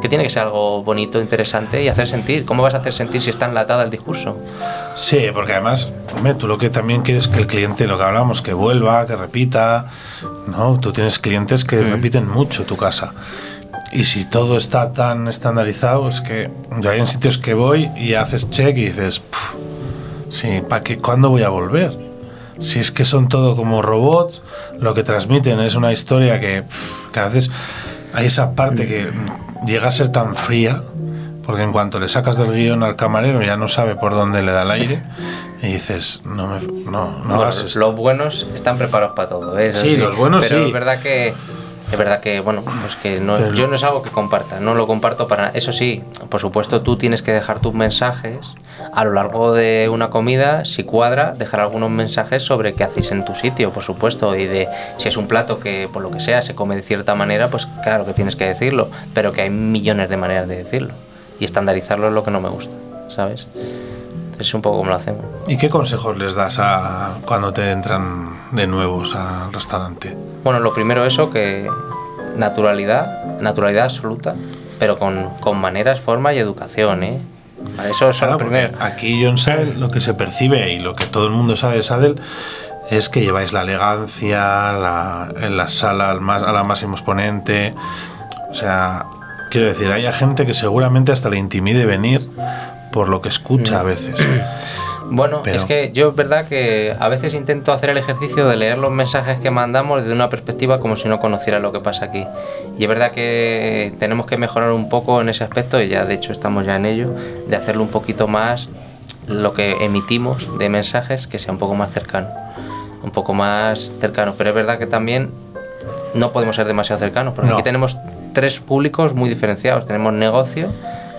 Que tiene que ser algo bonito, interesante y hacer sentir. ¿Cómo vas a hacer sentir si está enlatado el discurso? Sí, porque además, hombre, tú lo que también quieres que el cliente, lo que hablamos, que vuelva, que repita, ¿no? Tú tienes clientes que Mm. repiten mucho tu casa. Y si todo está tan estandarizado, es que yo hay en sitios que voy y haces check y dices, "Puf, sí, ¿para qué? ¿Cuándo voy a volver? Si es que son todo como robots, lo que transmiten es una historia que, pf, que a veces hay esa parte que llega a ser tan fría, porque en cuanto le sacas del guion al camarero ya no sabe por dónde le da el aire y dices, no, me, no, no Bueno, hagas esto. los buenos están preparados para todo. ¿eh? Sí, los buenos pero sí. es verdad que es verdad que bueno, pues que no, Pero- yo no es algo que comparta, no lo comparto para nada. Eso sí, por supuesto tú tienes que dejar tus mensajes a lo largo de una comida, si cuadra, dejar algunos mensajes sobre qué hacéis en tu sitio, por supuesto, y de si es un plato que por lo que sea se come de cierta manera, pues claro que tienes que decirlo, pero que hay millones de maneras de decirlo y estandarizarlo es lo que no me gusta, ¿sabes? Es un poco como lo hacemos. ¿Y qué consejos les das a cuando te entran de nuevos al restaurante? Bueno, lo primero eso, que naturalidad, naturalidad absoluta, pero con, con maneras, forma y educación, ¿eh? Vale, Eso es Claro, lo primero. aquí John Sadel lo que se percibe y lo que todo el mundo sabe de Sadel es que lleváis la elegancia la- en la sala al más, a la máximo exponente. O sea, quiero decir, hay gente que seguramente hasta le intimide venir por lo que escucha a veces. Bueno, pero- es que yo es verdad que a veces intento hacer el ejercicio de leer los mensajes que mandamos desde una perspectiva como si no conociera lo que pasa aquí. Y es verdad que tenemos que mejorar un poco en ese aspecto, y ya de hecho estamos ya en ello, de hacerlo un poquito más lo que emitimos de mensajes que sea un poco más cercano. Un poco más cercano. Pero es verdad que también no podemos ser demasiado cercanos, porque No. aquí tenemos tres públicos muy diferenciados. Tenemos negocio,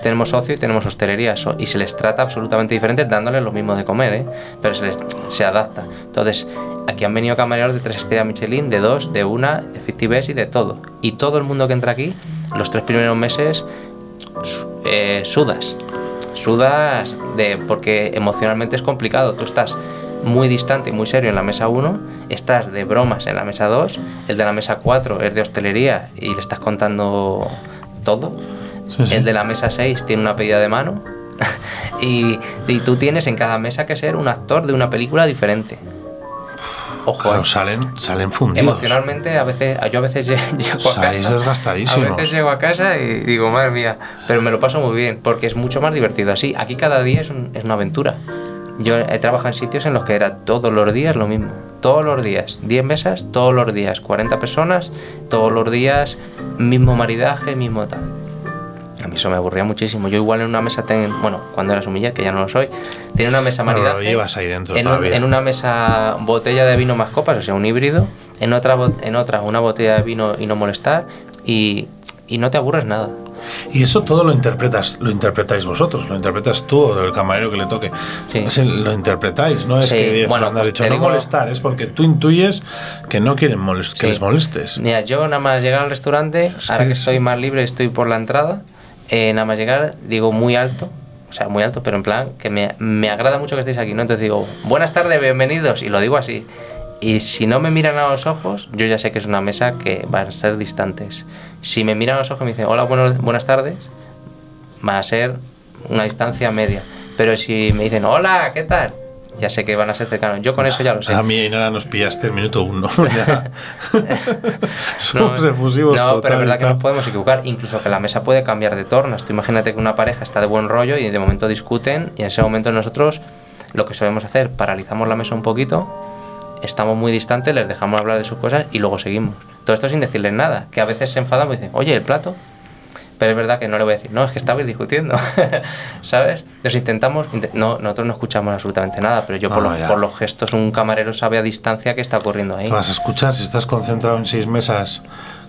tenemos ocio y tenemos hostelería. Y se les trata absolutamente diferente dándoles lo mismo de comer, ¿eh? pero se les se adapta. Entonces, aquí han venido camareros de tres estrellas Michelin, de dos, de una, de 50 Best y de todo. Y todo el mundo que entra aquí, los tres primeros meses, eh, sudas. Sudas de, porque emocionalmente es complicado. Tú estás muy distante y muy serio en la mesa 1, estás de bromas en la mesa 2, el de la mesa 4 es de hostelería y le estás contando todo. Sí, sí. El de la mesa 6 tiene una pedida de mano. y, y tú tienes en cada mesa que ser un actor de una película diferente. Ojo, Claro, eh. salen, salen fundidos. Emocionalmente, a veces, yo a veces lle- llego a Salís casa. desgastadísimos. A veces llego a casa y digo, madre mía, pero me lo paso muy bien, porque es mucho más divertido así. Aquí cada día es, un- es una aventura. Yo he trabajado en sitios en los que era todos los días lo mismo. Todos los días, 10 mesas, todos los días, 40 personas, todos los días, mismo maridaje, mismo tal. A mí eso me aburría muchísimo. Yo igual en una mesa, ten- bueno, cuando era sumiller, que ya no lo soy, tenía una mesa Bueno, lo maridaje. llevas ahí dentro en, un- todavía. en una mesa botella de vino más copas, o sea, un híbrido. En otra, en otra una botella de vino y no molestar. Y, y no te aburres nada. Y eso todo lo interpretas, lo interpretáis vosotros, lo interpretas tú o el camarero que le toque. Sí. Lo interpretáis, no es Sí, que bueno, has dicho no molestar, es porque tú intuyes que no quieren molest- que les molestes. Mira, yo nada más llegar al restaurante, ahora que estoy más libre, estoy por la entrada. Eh, nada más llegar, digo muy alto. O sea, muy alto, pero en plan que me, me agrada mucho que estéis aquí, ¿no? Entonces digo, buenas tardes, bienvenidos. Y lo digo así. Y si no me miran a los ojos, yo ya sé que es una mesa que van a ser distantes. Si me miran a los ojos y me dicen, hola, buenas tardes, va a ser una distancia media. Pero si me dicen, hola, ¿qué tal? Ya sé que van a ser cercanos. Yo con eso ya lo sé. A mí Ainara nos pillaste el minuto uno. ya. No, Somos efusivos no, total pero es y verdad que nos podemos equivocar. Incluso que la mesa puede cambiar de tornas. Tú imagínate que una pareja está de buen rollo y de momento discuten y en ese momento nosotros lo que solemos hacer, paralizamos la mesa un poquito, estamos muy distantes, les dejamos hablar de sus cosas y luego seguimos. Todo esto sin decirles nada. Que a veces se enfadan y dicen, oye, el plato. Pero es verdad que no le voy a decir, no, es que estabais discutiendo, ¿sabes? Entonces intentamos, inte- no, nosotros no escuchamos absolutamente nada, pero yo por, No, los, ya. por los gestos un camarero sabe a distancia qué está ocurriendo ahí. ¿Qué vas a escuchar si estás concentrado en seis mesas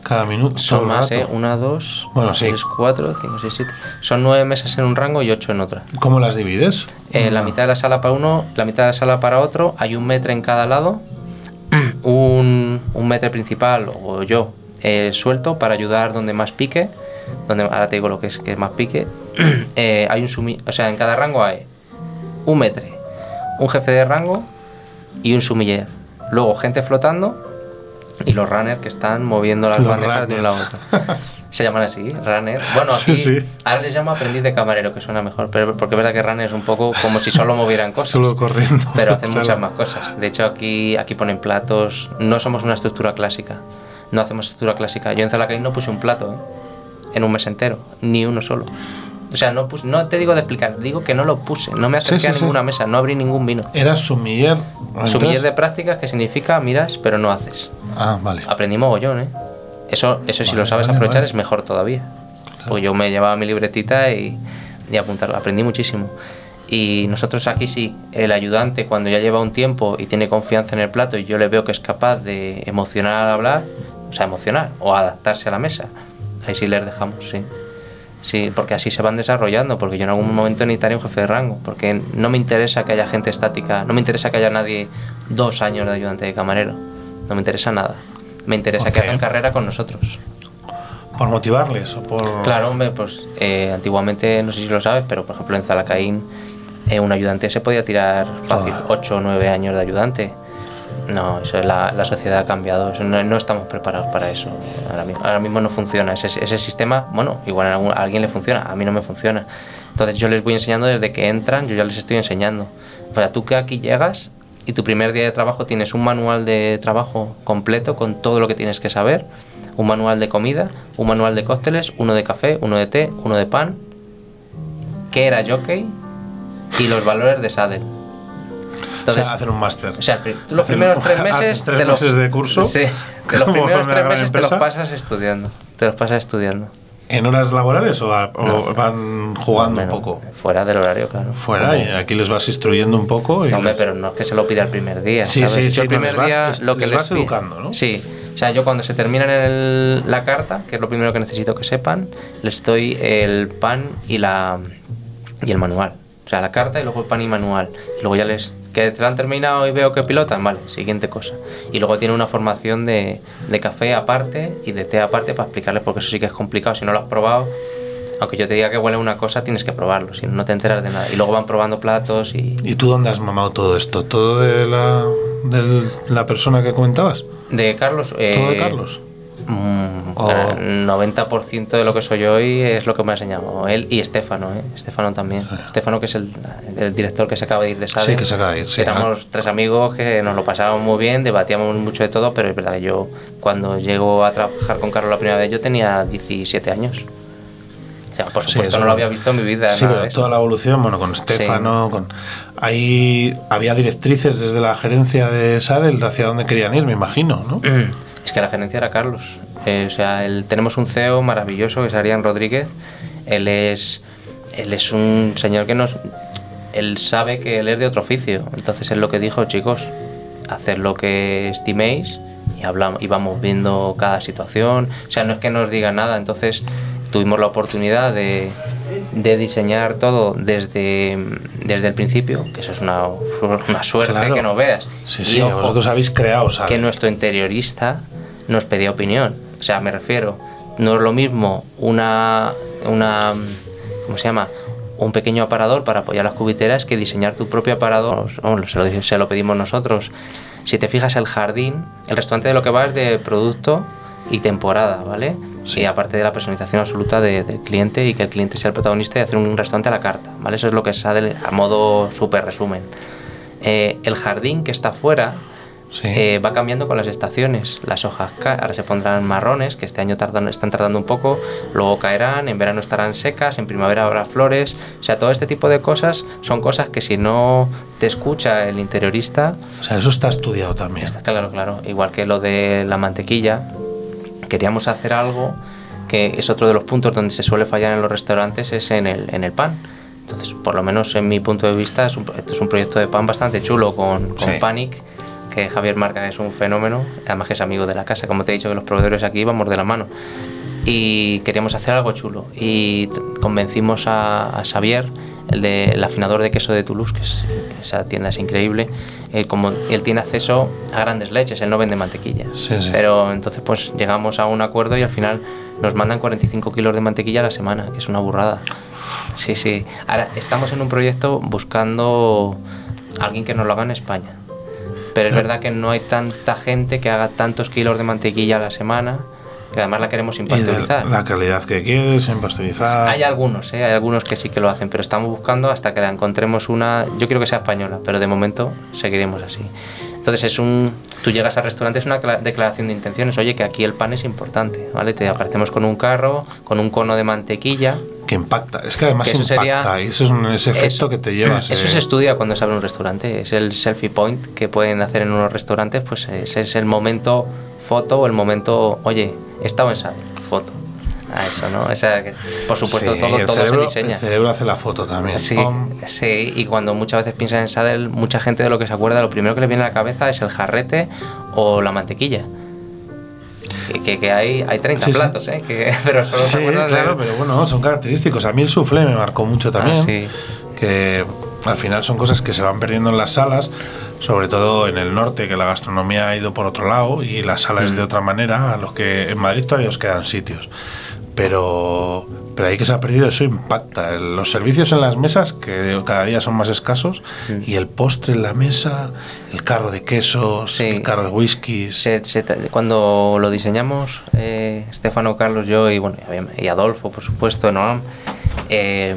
cada minuto? Son más, rato? ¿eh? Una, dos, Bueno, sí. tres, cuatro, cinco, seis, siete. Son nueve mesas en un rango y ocho en otra. ¿Cómo las divides? Eh, La mitad de la sala para uno, la mitad de la sala para otro. Hay un metro en cada lado. Un, un metro principal o yo eh, suelto para ayudar donde más pique. Donde ahora te digo lo que es, que es más pique, eh, hay un sumi, o sea, en cada rango hay un metre, un jefe de rango y un sumiller. Luego gente flotando y los runners que están moviendo las Los bandejas de un lado a otro. Se llaman así, runner. Bueno, Sí, aquí sí. ahora les llamo aprendiz de camarero, que suena mejor, pero porque es verdad que runner es un poco como si solo movieran cosas. Solo corriendo. Pero hacen muchas más cosas. De hecho, aquí, aquí ponen platos. No somos una estructura clásica. No hacemos estructura clásica. Yo en Zalacaín no puse un plato, ¿eh? En un mes entero. Ni uno solo. O sea, no, puse- no te digo de explicar, digo que no lo puse. No me acerqué Sí, sí, a sí. ninguna mesa, no abrí ningún vino. Era sumiller. Sumiller de prácticas que significa miras pero no haces. Ah, vale. Aprendí mogollón, ¿eh? Eso, eso si lo sabes vale, aprovechar vale. es mejor todavía. Pues yo me llevaba mi libretita y, y apuntarlo. Aprendí muchísimo. Y nosotros aquí sí, el ayudante cuando ya lleva un tiempo y tiene confianza en el plato y yo le veo que es capaz de emocionar al hablar, o sea, emocionar o adaptarse a la mesa, ahí sí les dejamos, sí. Sí, porque así se van desarrollando, porque yo en algún momento necesitaré un jefe de rango, porque no me interesa que haya gente estática, no me interesa que haya nadie dos años de ayudante de camarero, no me interesa nada. Me interesa que hagan carrera con nosotros. Por motivarles o por. Claro, hombre, pues eh, antiguamente, no sé si lo sabes, pero por ejemplo en Zalacaín eh, un ayudante se podía tirar fácil Toda. 8 o 9 años de ayudante. No, eso es la, la sociedad ha cambiado, eso no, no estamos preparados para eso. Ahora mismo, ahora mismo no funciona. Ese, ese sistema, bueno, igual a, algún- a alguien le funciona, a mí no me funciona. Entonces yo les voy enseñando desde que entran, yo ya les estoy enseñando. O sea, tú que aquí llegas y tu primer día de trabajo tienes un manual de trabajo completo con todo lo que tienes que saber, un manual de comida, un manual de cócteles, uno de café, uno de té, uno de pan, qué era jockey y los valores de saddle. o Entonces, sea, hacer un máster. o sea, los primeros tres meses. tres te los, meses de curso, Sí, de los primeros tres meses te los empresa. pasas estudiando. Te los pasas estudiando. ¿En horas laborales o, a- o van jugando Bueno, un poco? Fuera del horario, claro. Fuera, y aquí les vas instruyendo un poco. Y No, hombre, les- pero no es que se lo pida el primer día. Sí, ¿sabes? sí, sí, el no, primer les vas- día es- lo que les vas pi- educando, ¿no? Sí. O sea, yo cuando se terminan el- la carta, que es lo primero que necesito que sepan, les doy el pan y la y el manual. O sea, la carta y luego el pan y manual. Y luego ya les que te lo han terminado y veo que pilotan, vale, siguiente cosa. Y luego tiene una formación de, de café aparte y de té aparte para explicarles porque eso sí que es complicado. Si no lo has probado, aunque yo te diga que huele una cosa, tienes que probarlo, si no, no te enteras de nada. Y luego van probando platos y, ¿Y tú dónde has mamado todo esto? ¿Todo de la, de la persona que comentabas? De Carlos. eh, ¿Todo de Carlos? Mm, O- El 90% de lo que soy hoy es lo que me ha enseñado él y Estefano, ¿eh? Estefano también. Estefano, que es el, el director que se acaba de ir de Sade. Sí, que se acaba de ir, sí, Éramos tres amigos que nos lo pasábamos muy bien, debatíamos mucho de todo, pero es verdad que yo, cuando llego a trabajar con Carlos la primera vez, yo tenía 17 años. O sea, por supuesto, no lo había visto en mi vida. Sí, pero toda la evolución, bueno, con Estefano, con... Ahí había directrices desde la gerencia de Sadel hacia dónde querían ir, me imagino, ¿no? Es que la gerencia era Carlos. Eh, o sea, tenemos un CEO maravilloso que es Arián Rodríguez. Él es, él es un señor que nos... Él sabe que él es de otro oficio. Entonces él lo que dijo, chicos, hacer lo que estiméis y, hablamos, y vamos viendo cada situación. O sea, no es que nos diga nada. Entonces tuvimos la oportunidad de, de diseñar todo desde, desde el principio, que eso es una, una suerte Claro. que no veas. Sí, Y sí, ojo, vosotros habéis creado Sadel. que nuestro interiorista nos pedía opinión. O sea, me refiero, no es lo mismo una, una ¿cómo se llama? Un pequeño aparador para apoyar las cubiteras que diseñar tu propio aparador. Bueno, se, lo, se lo pedimos nosotros. Si te fijas, el jardín, el restaurante de lo que va es de producto y temporada, ¿vale? Sí. Aparte de la personalización absoluta de- del cliente y que el cliente sea el protagonista y hacer un restaurante a la carta, ¿vale? Eso es lo que es Adel a modo súper resumen. Eh, el jardín que está afuera Sí. eh, va cambiando con las estaciones. Las hojas ahora se pondrán marrones, que este año tardan, están tardando un poco, luego caerán, en verano estarán secas, en primavera habrá flores. O sea, todo este tipo de cosas son cosas que si no te escucha el interiorista, O sea, eso está estudiado también. Está claro, claro. Igual que lo de la mantequilla, queríamos hacer algo que es otro de los puntos donde se suele fallar en los restaurantes, es en el, en el pan. Entonces, por lo menos en mi punto de vista, es un, esto es un proyecto de pan bastante chulo con, con Sí. Panic, que Javier Marca es un fenómeno, además que es amigo de la casa. Como te he dicho, que los proveedores aquí vamos de la mano. Y queríamos hacer algo chulo. Y convencimos a, a Xavier, el, de, el afinador de queso de Toulouse, que es, esa tienda es increíble. eh, como él tiene acceso a grandes leches, él no vende mantequilla. Sí, sí. Pero entonces pues llegamos a un acuerdo y al final nos mandan 45 kilos de mantequilla a la semana, que es una burrada. Sí, sí. Ahora, estamos en un proyecto buscando a alguien que nos lo haga en España. Pero es verdad que no hay tanta gente que haga tantos kilos de mantequilla a la semana, que además la queremos sin Y pasteurizar. la calidad que quieres, en pasteurizar. Hay algunos, ¿eh? hay algunos que sí que lo hacen, pero estamos buscando hasta que la encontremos una. Yo quiero que sea española, pero de momento seguiremos así. Entonces es un. Tú llegas al restaurante, es una cla- declaración de intenciones. Oye, que aquí el pan es importante, ¿vale? Te aparecemos con un carro, con un cono de mantequilla. Que impacta. Es que además Que eso impacta. sería- y eso es un- ese efecto Eso- que te llevas. Eso eh. se estudia cuando se abre un restaurante. Es el selfie point que pueden hacer en unos restaurantes. Pues ese es el momento foto o el momento. Oye, he estado en Sadel, foto. A eso, ¿no? O sea, que, por supuesto, Sí, todo, el todo cerebro, se diseña. El cerebro hace la foto también. Sí, Pum. sí, y cuando muchas veces piensas en Sadel, mucha gente de lo que se acuerda, lo primero que le viene a la cabeza es el jarrete o la mantequilla. Que, que- que hay, hay 30 Sí, sí. platos, ¿eh? Que- pero solo se Sí, de- claro, pero bueno, son característicos. A mí el soufflé me marcó mucho también. Ah, sí. Que al final son cosas que se van perdiendo en las salas, sobre todo en el norte, que la gastronomía ha ido por otro lado y la sala Mm. es de otra manera, a los que en Madrid todavía os quedan sitios. Pero, pero ahí que se ha perdido, eso impacta. Los servicios en las mesas, que cada día son más escasos, Mm. y el postre en la mesa, el carro de quesos, Sí. el carro de. Se- se- cuando lo diseñamos, eh, Estefano, Carlos, yo y, bueno, y Adolfo, por supuesto, Noam, eh,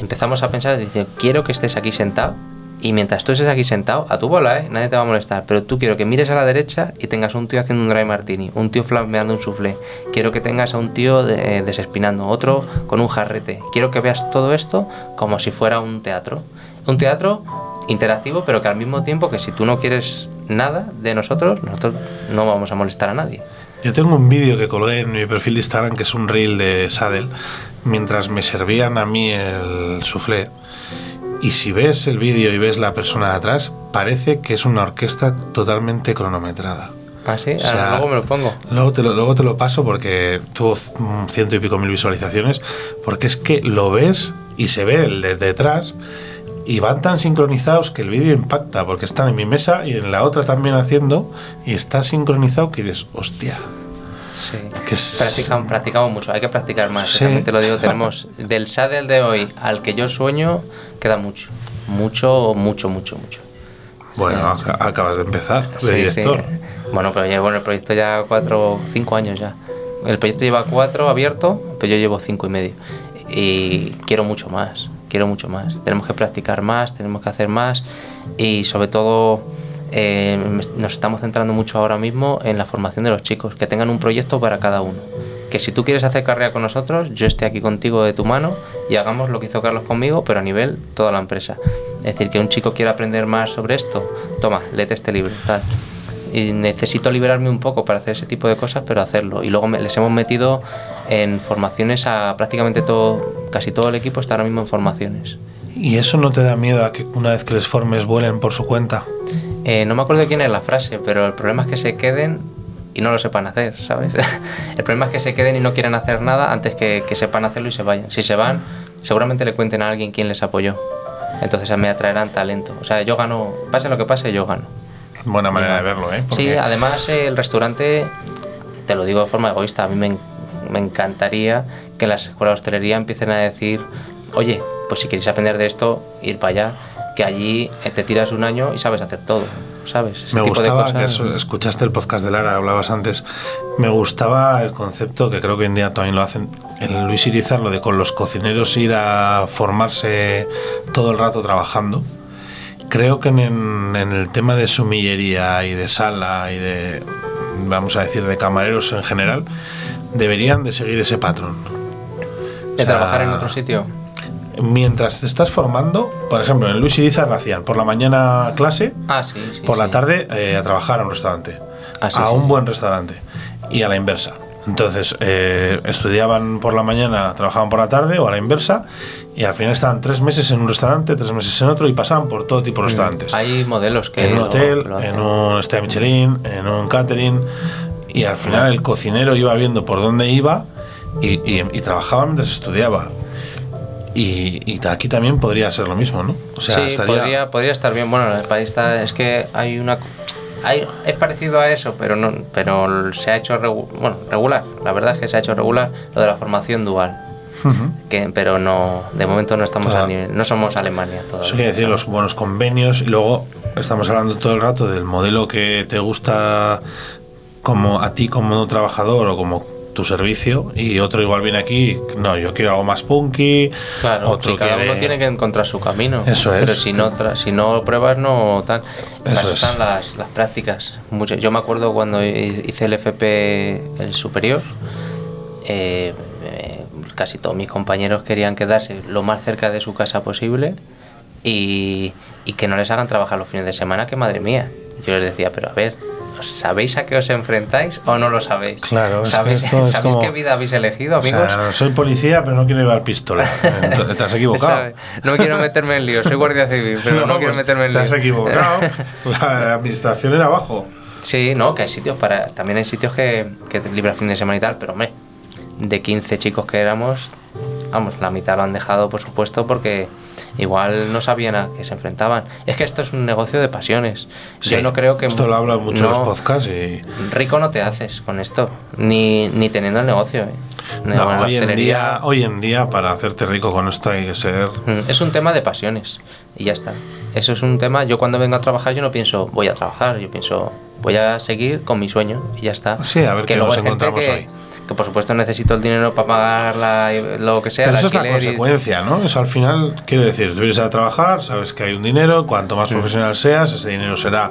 empezamos a pensar, dice, quiero que estés aquí sentado y mientras tú estés aquí sentado, a tu bola, ¿eh? nadie te va a molestar, pero tú quiero que mires a la derecha y tengas un tío haciendo un dry martini, un tío flameando un soufflé, quiero que tengas a un tío de- eh, desespinando, otro con un jarrete, quiero que veas todo esto como si fuera un teatro. Un teatro interactivo, pero que al mismo tiempo que si tú no quieres nada de nosotros, nosotros no vamos a molestar a nadie. Yo tengo un vídeo que colgué en mi perfil de Instagram que es un reel de Sadel mientras me servían a mí el soufflé. Y si ves el vídeo y ves la persona de atrás, parece que es una orquesta totalmente cronometrada. ¿Ah, sí? O sea, Ahora luego me lo pongo. Luego te lo, luego te lo paso porque tuvo mm, ciento y pico mil visualizaciones, porque es que lo ves y se ve el de detrás y van tan sincronizados que el vídeo impacta, porque están en mi mesa y en la otra también haciendo y está sincronizado que dices, hostia. Sí. Que es- Practicamos, practicamos mucho, hay que practicar más. Sí. También te lo digo, tenemos del Sadel de hoy al que yo sueño, queda mucho. Mucho, mucho, mucho, mucho. Bueno, aca- acabas de empezar de Sí, sí. director. Bueno, pero llevo en el proyecto ya cuatro, cinco años ya. El proyecto lleva cuatro abierto, pero yo llevo cinco y medio. Y quiero mucho más, quiero mucho más. Tenemos que practicar más, tenemos que hacer más y sobre todo eh, nos estamos centrando mucho ahora mismo en la formación de los chicos, que tengan un proyecto para cada uno. Que si tú quieres hacer carrera con nosotros, yo esté aquí contigo de tu mano y hagamos lo que hizo Carlos conmigo, pero a nivel toda la empresa. Es decir, que un chico quiera aprender más sobre esto, toma, léete este libro, tal y necesito liberarme un poco para hacer ese tipo de cosas, pero hacerlo. Y luego me- les hemos metido en formaciones a prácticamente todo, casi todo el equipo está ahora mismo en formaciones. ¿Y eso no te da miedo a que una vez que les formes vuelen por su cuenta? Eh, no me acuerdo quién es la frase, pero el problema es que se queden y no lo sepan hacer, ¿sabes? el problema es que se queden y no quieren hacer nada antes que, que sepan hacerlo y se vayan. Si se van, seguramente le cuenten a alguien quién les apoyó. Entonces me atraerán talento. O sea, yo gano, pase lo que pase, yo gano. Buena manera de verlo, ¿eh? Sí, Porque- además eh, el restaurante, te lo digo de forma egoísta, a mí me, me encantaría que las escuelas de hostelería empiecen a decir, oye, pues si queréis aprender de esto, ir para allá, que allí eh, te tiras un año y sabes hacer todo, ¿sabes? Ese Me tipo gustaba, de que cosas. eso- escuchaste el podcast de Lara, hablabas antes, me gustaba el concepto, que creo que hoy en día también lo hacen, el Luis Irizar, lo de con los cocineros ir a formarse todo el rato trabajando. Creo que en, el tema de sumillería y de sala y de, vamos a decir, de camareros en general, deberían de seguir ese patrón. de o sea, trabajar en otro sitio. Mientras te estás formando, por ejemplo, en Luis Irizar lo hacían por la mañana clase, Ah, sí, sí. por la tarde eh, a trabajar a un restaurante. Ah, a un buen restaurante. Y a la inversa. Entonces, eh, estudiaban por la mañana, trabajaban por la tarde o a la inversa. Y al final estaban tres meses en un restaurante, tres meses en otro y pasaban por todo tipo de restaurantes. Mm, Hay modelos que. en un lo- hotel, lo hacen. en un estrella Michelin, en un catering. Y al final el cocinero iba viendo por dónde iba y, y- y trabajaba mientras estudiaba. Y, y aquí también podría ser lo mismo, ¿no? O sea, sí, estaría- podría, podría estar bien. Bueno, el país está. Es que hay una. Hay, es parecido a eso, pero no, pero se ha hecho regu- bueno, regular. La verdad es que se ha hecho regular lo de la formación dual. que, pero no, de momento no estamos Toda- a nivel, no somos Alemania todavía. Eso quiere decir los buenos convenios y luego estamos hablando todo el rato del modelo que te gusta como a ti como trabajador o como tu servicio y otro igual viene aquí, no, yo quiero algo más punky, Claro, otro cada quiere- uno tiene que encontrar su camino. Eso es. Pero si no, tra- si no pruebas, no tal. Para Eso eso es. están las, las prácticas. Mucho- yo me acuerdo cuando hi- hice el FP, el superior, eh, casi todos mis compañeros querían quedarse lo más cerca de su casa posible y, y que no les hagan trabajar los fines de semana, que madre mía. Yo les decía, pero a ver, ¿sabéis a qué os enfrentáis o no lo sabéis? Claro, es que ¿Sabéis, es ¿sabéis como- qué vida habéis elegido, O amigos? sea, soy policía, pero no quiero llevar pistola. Entonces, Te has equivocado. ¿Sabe? No quiero meterme en lío, soy guardia civil, pero no, quiero pues, meterme en Te lío. has equivocado. La administración era abajo. Sí, no, que hay sitios para. También hay sitios que, que te libran fin de semana y tal, pero hombre, de 15 chicos que éramos, vamos, la mitad lo han dejado, por supuesto, porque igual no sabían a qué se enfrentaban. Es que esto es un negocio de pasiones. Yo no creo que. Esto lo hablan mucho no, los podcasts y. Rico no te haces con esto, ni, ni teniendo el negocio. ¿eh? No, hoy, en día, hoy en día, para hacerte rico con esto hay que ser. Mm, Es un tema de pasiones y ya está. Eso es un tema. Yo cuando vengo a trabajar, yo no pienso voy a trabajar, yo pienso voy a seguir con mi sueño y ya está. Sí, a ver qué nos encontramos que, hoy. Que por supuesto necesito el dinero para pagar la- lo que sea. Pero eso es la consecuencia, ¿no? Eso al final, quiero decir, tú vienes a trabajar, sabes que hay un dinero, cuanto Mm. más profesional seas, ese dinero será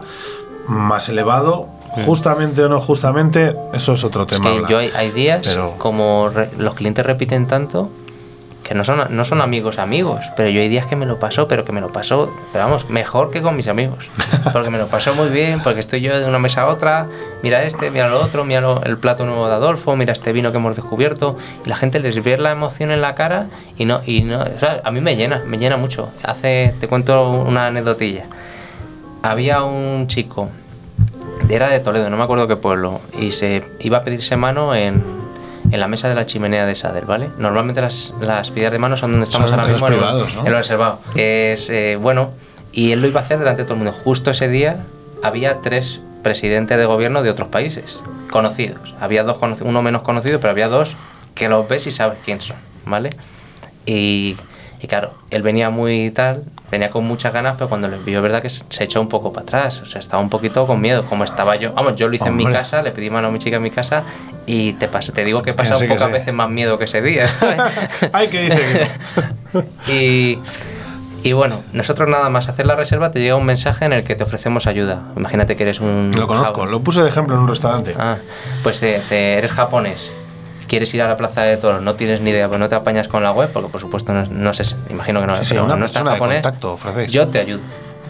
más elevado. Justamente o no justamente, eso es otro Mm. Es tema. que yo hay, hay días Pero- como re- los clientes repiten tanto que no son, no son amigos amigos, pero yo hay días que me lo paso, pero que me lo paso, pero vamos, mejor que con mis amigos. Porque me lo paso muy bien, porque estoy yo de una mesa a otra, mira este, mira lo otro, mira lo- el plato nuevo de Adolfo, mira este vino que hemos descubierto, y la gente les ve la emoción en la cara y no, y no, o sea, a mí me llena, me llena mucho. Hace, te cuento una anecdotilla. Había un chico era de Toledo, no me acuerdo qué pueblo, y se iba a pedirse mano en, en la mesa de la chimenea de Sadel, ¿vale? Normalmente las, las de mano son donde estamos Son ahora en mismo, en privados, ¿no? en lo reservado. Es, eh, bueno, y él lo iba a hacer delante de todo el mundo. Justo ese día había tres presidentes de gobierno de otros países, conocidos. Había dos, uno menos conocido, pero había dos que los ves y sabes quién son, ¿vale? Y, y claro, él venía muy tal, venía con muchas ganas, pero cuando vio, es verdad que se echó un poco para atrás. O sea, estaba un poquito con miedo, como estaba yo. Vamos, yo lo hice en mi casa, le pedí mano a mi chica en mi casa y te, pas- te digo que he pasado pocas veces más miedo que ese día. Ay, que dice que y, y bueno, nosotros nada más hacer la reserva te llega un mensaje en el que te ofrecemos ayuda. Imagínate que eres un... Lo conozco, lo puse de ejemplo en un restaurante. Ah, pues te- te- eres japonés, quieres ir a la plaza de toros, no tienes ni idea, pues no te apañas con la web, porque por supuesto no, no sé, imagino que no, Sí, sí, pero una no estás japonés. contacto. Yo te ayudo.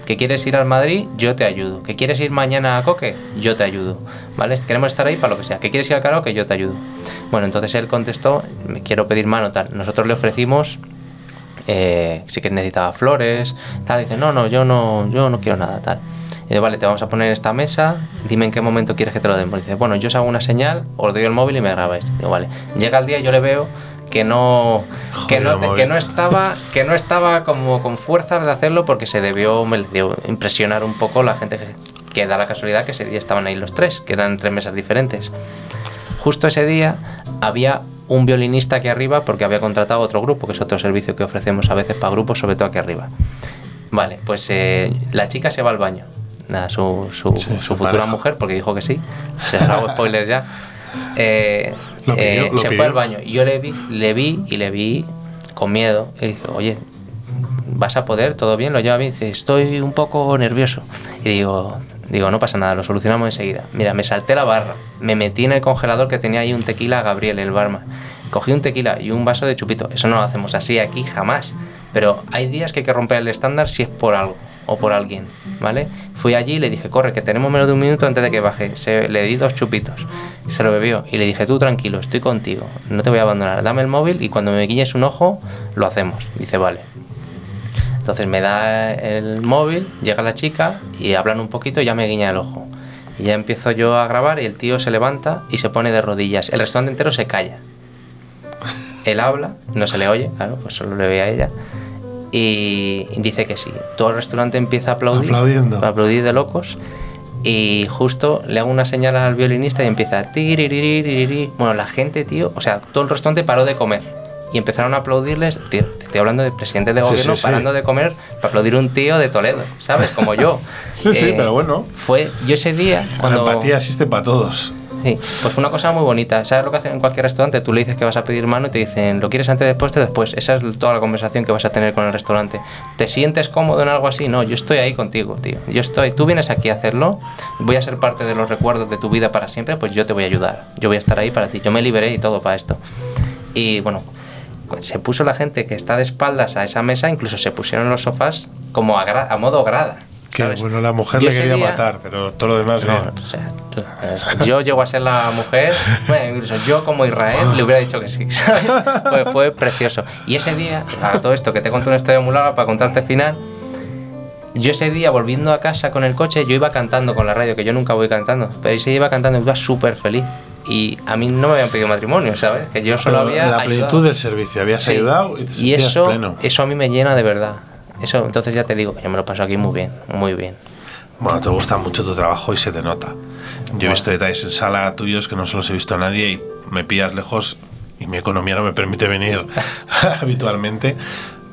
¿Que quieres ir al Madrid? Yo te ayudo. ¿Que quieres ir mañana a Coque? Yo te ayudo. ¿Vale? Queremos estar ahí para lo que sea. ¿Que quieres ir al karaoke? Yo te ayudo. Bueno, entonces él contestó, me quiero pedir mano, tal. Nosotros le ofrecimos eh, sí que necesitaba flores, tal. Y dice, no, no, yo no, yo no quiero nada, tal. Y dice, vale, te vamos a poner esta mesa, dime en qué momento quieres que te lo demos. Dice, bueno, yo os hago una señal, os doy el móvil y me grabáis. Digo, vale. Llega el día y yo le veo que no, que no, que no estaba, que no estaba como con fuerzas de hacerlo porque se debió, me dio impresionar un poco la gente que, que da la casualidad que ese día estaban ahí los tres, que eran tres mesas diferentes. Justo ese día había un violinista aquí arriba porque había contratado otro grupo, que es otro servicio que ofrecemos a veces para grupos, sobre todo aquí arriba. Vale, pues eh, la chica se va al baño. Nada, su, su, Sí, su su futura pareja. mujer, porque dijo que sí. O sea, hago spoilers ya. Eh, pidió, eh, se pidió. fue al baño. Y yo le vi, le vi y le vi con miedo. Y dije, oye, ¿vas a poder? ¿Todo bien? Lo lleva bien. Dice, estoy un poco nervioso. Y digo, digo, no pasa nada, lo solucionamos enseguida. Mira, me salté la barra, me metí en el congelador que tenía ahí un tequila Gabriel, el barman. Cogí un tequila y un vaso de chupito. Eso no lo hacemos así aquí, jamás. Pero hay días que hay que romper el estándar si es por algo o por alguien, ¿vale? Fui allí y le dije, corre, que tenemos menos de un minuto antes de que baje. Se, le di dos chupitos, se lo bebió y le dije, tú tranquilo, estoy contigo, no te voy a abandonar, dame el móvil y cuando me guiñes un ojo, lo hacemos. Dice, vale. Entonces me da el móvil, llega la chica y hablan un poquito y ya me guiña el ojo. Y ya empiezo yo a grabar y el tío se levanta y se pone de rodillas. El restaurante entero se calla. Él habla, no se le oye, claro, pues solo le ve a ella. Y dice que sí. Todo el restaurante empieza a aplaudir. Aplaudiendo. A aplaudir de locos. Y justo le hago una señal al violinista y empieza. "Tiririririri". Bueno, la gente, tío, o sea, todo el restaurante paró de comer. Y empezaron a aplaudirles. Tío, te estoy hablando de presidente de Sí, gobierno sí, sí. parando de comer para aplaudir a un tío de Toledo, ¿sabes? Como yo. Sí, sí, Eh, pero bueno. Fue yo ese día cuando. La empatía existe para todos. Sí, pues fue una cosa muy bonita. ¿Sabes lo que hacen en cualquier restaurante? Tú le dices que vas a pedir mano y te dicen, ¿lo quieres antes, después o después? Esa es toda la conversación que vas a tener con el restaurante. ¿Te sientes cómodo en algo así? No, yo estoy ahí contigo, tío. Yo estoy, tú vienes aquí a hacerlo, voy a ser parte de los recuerdos de tu vida para siempre, pues yo te voy a ayudar. Yo voy a estar ahí para ti. Yo me liberé y todo para esto. Y bueno, se puso la gente que está de espaldas a esa mesa, incluso se pusieron los sofás como a, a modo grada. Que bueno, la mujer Yo le quería día- matar, pero todo lo demás no, o sea, yo llego a ser la mujer, bueno, incluso yo como Israel le hubiera dicho que sí, ¿sabes? Fue, fue precioso. Y ese día, a todo esto que te conté una historia muy larga para contarte el final, yo ese día volviendo a casa con el coche, yo iba cantando con la radio, que yo nunca voy cantando, pero ese día iba cantando, iba súper feliz. Y a mí no me habían pedido matrimonio, ¿sabes? Que yo solo Pero había... la ayudado. plenitud del servicio, habías Sí. ayudado y te Y sentías eso, pleno. eso a mí me llena de verdad. Eso, entonces ya te digo que yo me lo paso aquí muy bien, muy bien. Bueno, te gusta mucho tu trabajo y se te nota. Yo he visto detalles en sala tuyos que no se los he visto a nadie y me pillas lejos y mi economía no me permite venir habitualmente,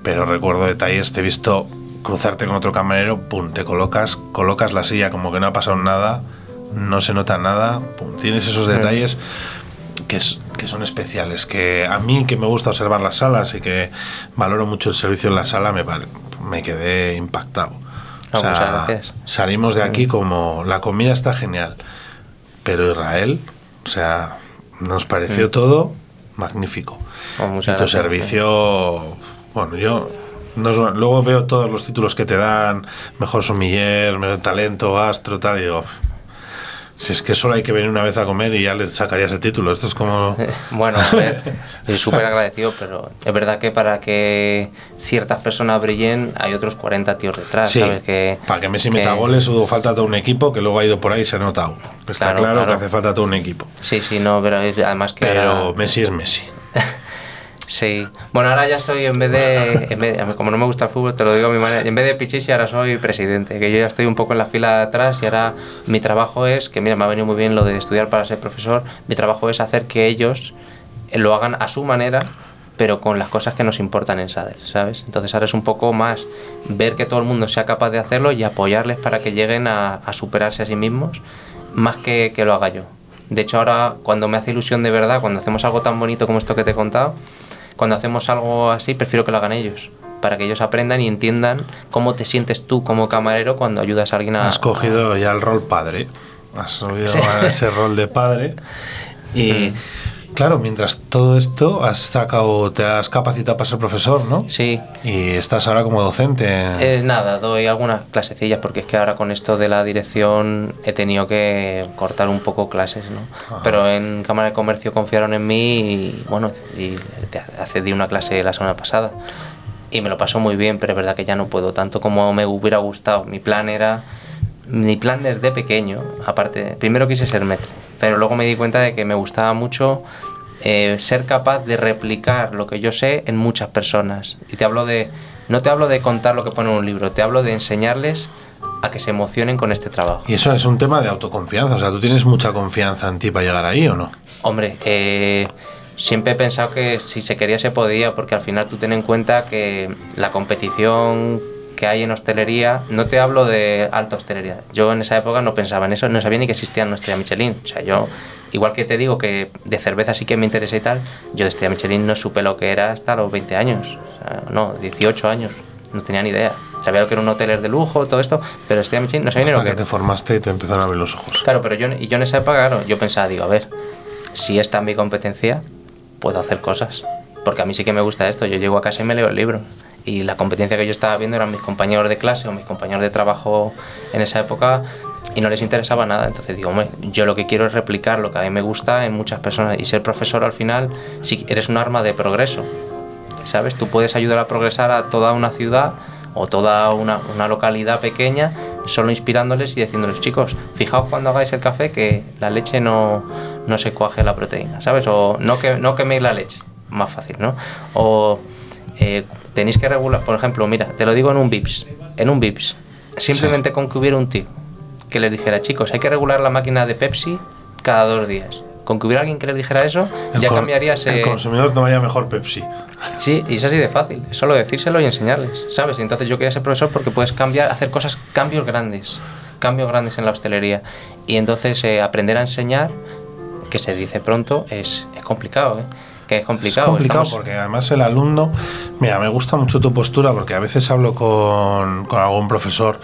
pero recuerdo detalles, te he visto cruzarte con otro camarero, pum, te colocas, colocas la silla como que no ha pasado nada, no se nota nada, pum, tienes esos detalles que, es- que son especiales, que a mí que me gusta observar las salas y que valoro mucho el servicio en la sala, me, me quedé impactado. Ah, muchas gracias. Salimos de aquí como la comida está genial, pero Israel, o sea, nos pareció todo magnífico. Oh, y tu gracias. servicio, bueno, yo no es- luego veo todos los títulos que te dan, mejor sumiller, mejor talento, gastro, tal, y digo, "Uf, si es que solo hay que venir una vez a comer y ya le sacarías el título. Esto es como... Eh, Bueno, a ver, estoy súper agradecido, pero es verdad que para que ciertas personas brillen hay otros 40 tíos detrás, Sí, ¿sabes? Que, para que Messi que- meta goles hubo falta todo un equipo que luego ha ido por ahí y se ha notado. Está Claro, claro, claro. que hace falta todo un equipo. Sí, sí, no, pero además que Pero ahora- Messi es Messi. Sí. Bueno, ahora ya estoy en vez de, en vez de- como no me gusta el fútbol, te lo digo a mi manera, en vez de Pichichi ahora soy presidente, que yo ya estoy un poco en la fila de atrás y ahora mi trabajo es, que mira, me ha venido muy bien lo de estudiar para ser profesor, mi trabajo es hacer que ellos lo hagan a su manera, pero con las cosas que nos importan en SADER, ¿sabes? Entonces ahora es un poco más ver que todo el mundo sea capaz de hacerlo y apoyarles para que lleguen a, a superarse a sí mismos, más que que lo haga yo. De hecho, ahora cuando me hace ilusión de verdad, cuando hacemos algo tan bonito como esto que te he contado, cuando hacemos algo así, prefiero que lo hagan ellos, para que ellos aprendan y entiendan cómo te sientes tú como camarero cuando ayudas a alguien a... Has cogido ya el rol padre. Has subido Sí. ese rol de padre. Y claro, mientras todo esto has sacado, te has capacitado para ser profesor, ¿no? Sí, Y estás ahora como docente. Eh, nada, doy algunas clasecillas porque es que ahora con esto de la dirección he tenido que cortar un poco clases, ¿no? Pero en Cámara de Comercio confiaron en mí y bueno, y te accedí una clase la semana pasada y me lo pasó muy bien, pero es verdad que ya no puedo tanto como me hubiera gustado. Mi plan era, mi plan desde pequeño, aparte, primero quise ser maître, pero luego me di cuenta de que me gustaba mucho eh, ser capaz de replicar lo que yo sé en muchas personas. Y te hablo de, no te hablo de contar lo que pone en un libro, te hablo de enseñarles a que se emocionen con este trabajo. Y eso es un tema de autoconfianza. O sea, ¿tú tienes mucha confianza en ti para llegar ahí o no? Hombre, eh, siempre he pensado que si se quería se podía, porque al final tú ten en cuenta que la competición que hay en hostelería, no te hablo de alta hostelería. Yo en esa época no pensaba en eso, no sabía ni que existía una estrella Michelin. O sea, yo, igual que te digo que de cerveza sí que me interesa y tal, yo de estrella Michelin no supe lo que era hasta los 20 años. O sea, no, 18 años. No tenía ni idea. Sabía lo que era un hotel de lujo, todo esto, pero estrella Michelin no sabía ni lo Hasta que que era. te formaste y te empezaron a abrir los ojos. Claro, pero yo, yo en esa época, claro, yo pensaba, digo, a ver, si esta es mi competencia, puedo hacer cosas. Porque a mí sí que me gusta esto. Yo llego a casa y me leo el libro. Y la competencia que yo estaba viendo eran mis compañeros de clase o mis compañeros de trabajo en esa época y no les interesaba nada. Entonces digo, hombre, yo lo que quiero es replicar lo que a mí me gusta en muchas personas. Y ser profesor al final, si eres un arma de progreso. ¿Sabes? Tú puedes ayudar a progresar a toda una ciudad o toda una, una localidad pequeña solo inspirándoles y diciéndoles, chicos, fijaos cuando hagáis el café que la leche no, no se cuaje la proteína, ¿sabes? O no, que, no queméis la leche, más fácil, ¿no? O eh, tenéis que regular, por ejemplo, mira, te lo digo en un VIPS, en un VIPS, simplemente con que hubiera un tío que les dijera, chicos, hay que regular la máquina de Pepsi cada dos días. Con que hubiera alguien que les dijera eso, El ya cambiaría ese... El consumidor tomaría mejor Pepsi. Sí, y es así de fácil. Es solo decírselo y enseñarles, ¿sabes? Y entonces yo quería ser profesor porque puedes cambiar, hacer cosas, cambios grandes, cambios grandes en la hostelería. Y entonces eh, aprender a enseñar, que se dice pronto, es, es complicado, ¿eh? Que es complicado. es complicado Estamos- porque además el alumno, mira, me gusta mucho tu postura porque a veces hablo con, con algún profesor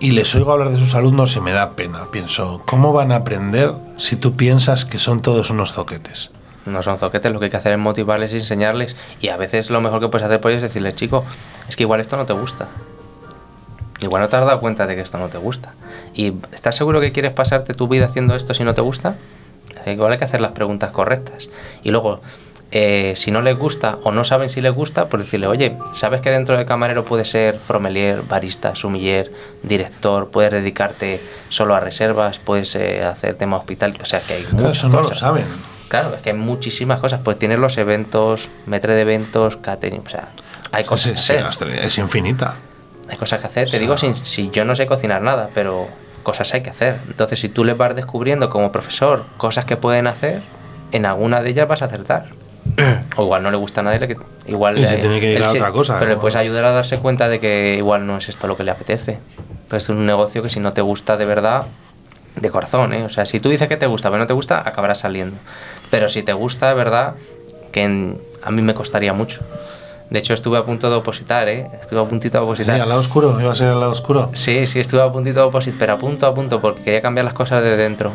y les oigo hablar de sus alumnos y me da pena. Pienso, ¿cómo van a aprender si tú piensas que son todos unos zoquetes? No son zoquetes, lo que hay que hacer es motivarles y enseñarles. Y a veces lo mejor que puedes hacer por ellos es decirles, chico, es que igual esto no te gusta. Igual no te has dado cuenta de que esto no te gusta. ¿Y estás seguro que quieres pasarte tu vida haciendo esto si no te gusta? Igual hay que hacer las preguntas correctas. Y luego, eh, si no les gusta o no saben si les gusta, pues decirle, oye, ¿sabes que dentro de camarero puedes ser fromelier, barista, sumiller, director? Puedes dedicarte solo a reservas, puedes eh, hacer tema hospital. O sea, que hay muchas eso no lo saben. Claro, es que hay muchísimas cosas. Pues tienes los eventos, metre de eventos, catering, o sea, hay cosas Sí, que sí, hacer. es infinita. Hay cosas que hacer. Te sea- digo, si, si yo no sé cocinar nada, pero cosas hay que hacer. Entonces, si tú les vas descubriendo como profesor cosas que pueden hacer, en alguna de ellas vas a acertar. o igual no le gusta a nadie, le que- igual Y se le- tiene que él a otra cosa, Pero ¿no? le puedes ayudar a darse cuenta de que igual no es esto lo que le apetece. Pero es un negocio que si no te gusta de verdad, de corazón, ¿eh? O sea, si tú dices que te gusta, pero no te gusta, acabarás saliendo. Pero si te gusta de verdad, que en- a mí me costaría mucho. De hecho, estuve a punto de opositar, ¿eh? Estuve a puntito de opositar. Sí, al lado oscuro, iba a ser al lado oscuro. Sí, sí, estuve a puntito de opositar, pero a punto, a punto, porque quería cambiar las cosas de dentro.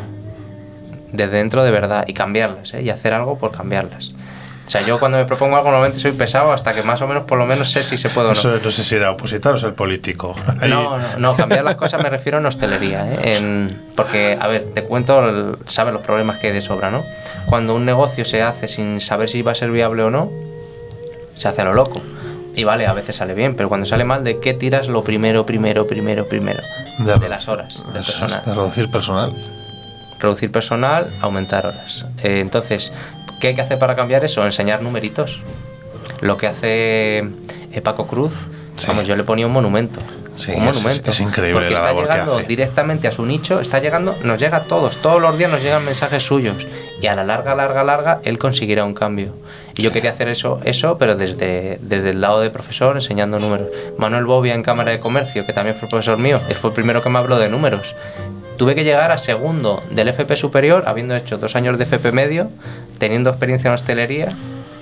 De dentro de verdad, y cambiarlas, ¿eh? Y hacer algo por cambiarlas. O sea, yo cuando me propongo algo normalmente soy pesado hasta que más o menos por lo menos sé si se puede o no. Eso no sé si era opositar o ser político. Ahí- No, no, no, cambiar las cosas me refiero en hostelería, ¿eh? En- porque, a ver, te cuento, sabes los problemas que hay de sobra, ¿no? Cuando un negocio se hace sin saber si va a ser viable o no, se hace a lo loco. Y vale, a veces sale bien, pero cuando sale mal, ¿de qué tiras lo primero, primero, primero, primero? De, las horas, es, personal. De reducir personal. Reducir personal, aumentar horas. Eh, entonces, ¿qué hay que hacer para cambiar eso? Enseñar numeritos. Lo que hace eh, Paco Cruz, Sí. vamos, yo le ponía un monumento. Sí, un es- monumento. es increíble Porque la está labor que llegando hace. directamente a su nicho, está llegando, nos llega a todos, todos los días nos llegan mensajes suyos. Y a la larga, larga, larga, él conseguirá un cambio. Y yo quería hacer eso, eso pero desde, desde el lado de profesor, enseñando números. Manuel Bobia en Cámara de Comercio, que también fue profesor mío, él fue el primero que me habló de números. Tuve que llegar a segundo del FP superior, habiendo hecho dos años de FP medio, teniendo experiencia en hostelería,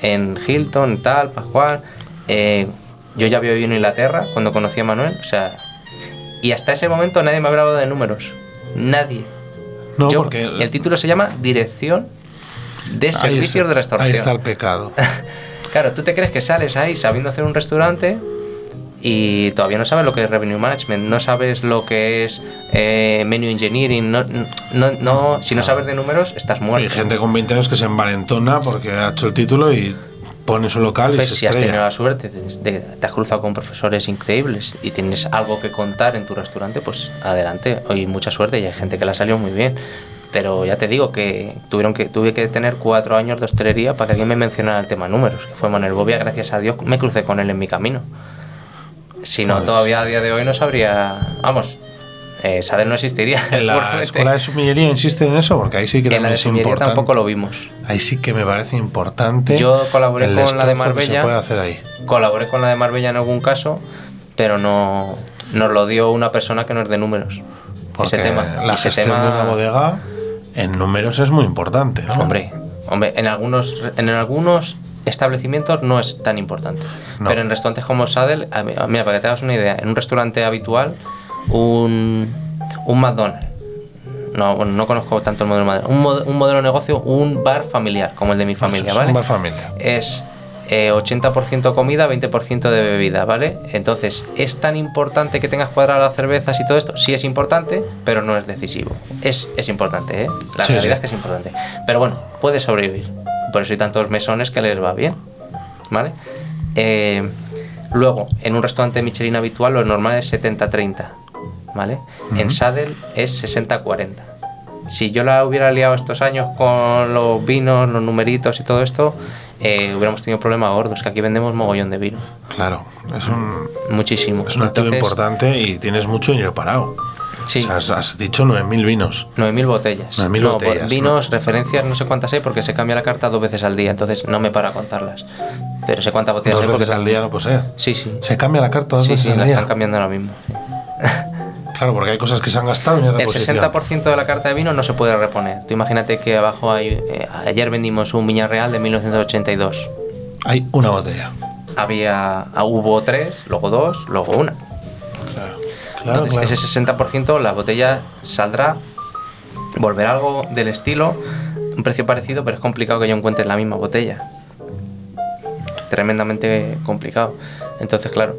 en Hilton, tal, Pascual. Eh, yo ya había vivido en Inglaterra cuando conocí a Manuel, o sea, y hasta ese momento nadie me había hablado de números. Nadie. No, Yo- porque el título se llama Dirección de Servicios está- de Restauración. Ahí está el pecado. Claro, tú te crees que sales ahí sabiendo hacer un restaurante y todavía no sabes lo que es revenue management, no sabes lo que es eh, menu engineering, no, no, no- si no sabes de números estás Hay muerto. gente con 20 años que se envalentona porque ha hecho el título y pone su local y Pues se si has tenido estrella. la suerte, de, de- te has cruzado con profesores increíbles y tienes algo que contar en tu restaurante, pues adelante. Hoy mucha suerte y hay gente que la salió muy bien. Pero ya te digo que tuvieron que tuve que tener cuatro años de hostelería para que alguien me mencionara el tema números, que fue Manuel Bobia, gracias a Dios me crucé con él en mi camino. Si no, Pues- todavía a día de hoy no sabría. Vamos, eh, Sadel no existiría. En la seguramente. escuela de sumillería insisten en eso porque ahí sí que En la también de es importante. tampoco lo vimos. Ahí sí que me parece importante. Yo colaboré el con la de que se Marbella. puede hacer ahí. Colaboré con la de Marbella en algún caso, pero no nos lo dio una persona que no es de números. Porque ese tema. la ese gestión tema- de una bodega en números es muy importante. ¿no? Hombre, hombre, en algunos, en algunos establecimientos no es tan importante. No. Pero en restaurantes como Sadel, a mí- mira, para que te hagas una idea, en un restaurante habitual, un, un McDonald's. No, bueno, no conozco tanto el modelo McDonald's. Un, mod- un modelo de negocio, un bar familiar, como el de mi familia, es ¿vale? un bar familia. es eh, 80% comida, 20% de bebida, ¿vale? Entonces, ¿es tan importante que tengas cuadradas las cervezas y todo esto? Sí es importante, pero no es decisivo. Es, es importante, ¿eh? La Sí, realidad sí. es que es importante. Pero bueno, puede sobrevivir. Por eso hay tantos mesones que les va bien, ¿vale? Eh, luego, en un restaurante Michelin habitual, lo normal es 70-30, ¿vale? En Sadel es 60-40. Si yo la hubiera liado estos años con los vinos, los numeritos y todo esto, eh, hubiéramos tenido problemas gordos, que aquí vendemos mogollón de vino. Claro, es un, Muchísimo. es un activo Entonces, importante y tienes mucho dinero parado. Sí. O sea, has, has dicho 9.000 vinos. 9.000 botellas. 9.000 no, botellas, Vinos, referencias, no sé cuántas hay porque se cambia la carta dos veces al día, entonces no me para a contarlas. Pero sé cuántas botellas Dos hay porque veces al día no ser. Sí, sí. Se cambia la carta dos Sí, veces sí, al la día. están cambiando ahora mismo. Claro, porque hay cosas que se han gastado hay El reposición. 60% de la carta de vino no se puede reponer. Tú imagínate que abajo hay. eh, ayer vendimos un Viña Real de 1982. Hay una botella. Había. ah, Hubo tres, luego dos, luego una. Claro, claro. Entonces, claro. ese 60% la botella saldrá, volverá algo del estilo, un precio parecido, pero es complicado que yo encuentre la misma botella. Tremendamente complicado. Entonces, claro,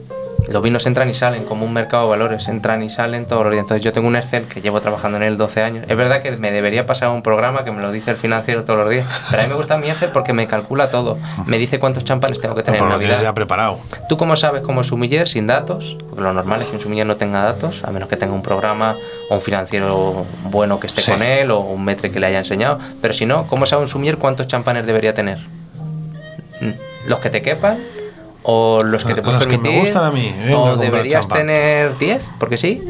los vinos entran y salen como un mercado de valores, entran y salen todos los días. Entonces, yo tengo un Excel que llevo trabajando en él 12 años. Es verdad que me debería pasar un programa que me lo dice el financiero todos los días, pero a mí me gusta mi Excel porque me calcula todo. Me dice cuántos champanes tengo que tener Pero en lo tienes Navidad. ya preparado. ¿Tú cómo sabes como sumiller sin datos? Porque lo normal es que un sumiller no tenga datos, a menos que tenga un programa o un financiero bueno que esté Sí. con él o un metre que le haya enseñado. Pero si no, ¿cómo sabe un sumiller cuántos champanes debería tener? Mm, ¿Los que te quepan? ¿O los que te puedes Los que me permitir? gustan a mí, venga a ¿O deberías tener 10? Porque sí.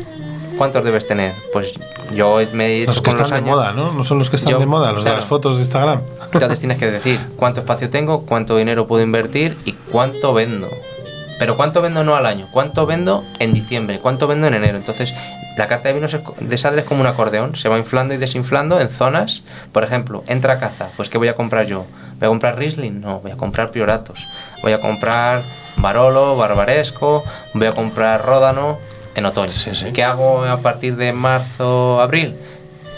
¿Cuántos debes tener? Pues yo me he hecho Los que con están los de moda, ¿no? No son los que están Yo- de moda, los de las fotos de Instagram. Entonces tienes que decir cuánto espacio tengo, cuánto dinero puedo invertir y cuánto vendo. Pero cuánto vendo no al año, cuánto vendo en diciembre, cuánto vendo en enero. Entonces, la carta de vinos de Sadler es como un acordeón, se va inflando y desinflando en zonas. Por ejemplo, entra caza, pues ¿qué voy a comprar yo? ¿Voy a comprar Riesling? No, voy a comprar Prioratos. Voy a comprar Barolo, Barbaresco, voy a comprar Ródano en otoño. Sí, sí. ¿Qué hago a partir de marzo, abril?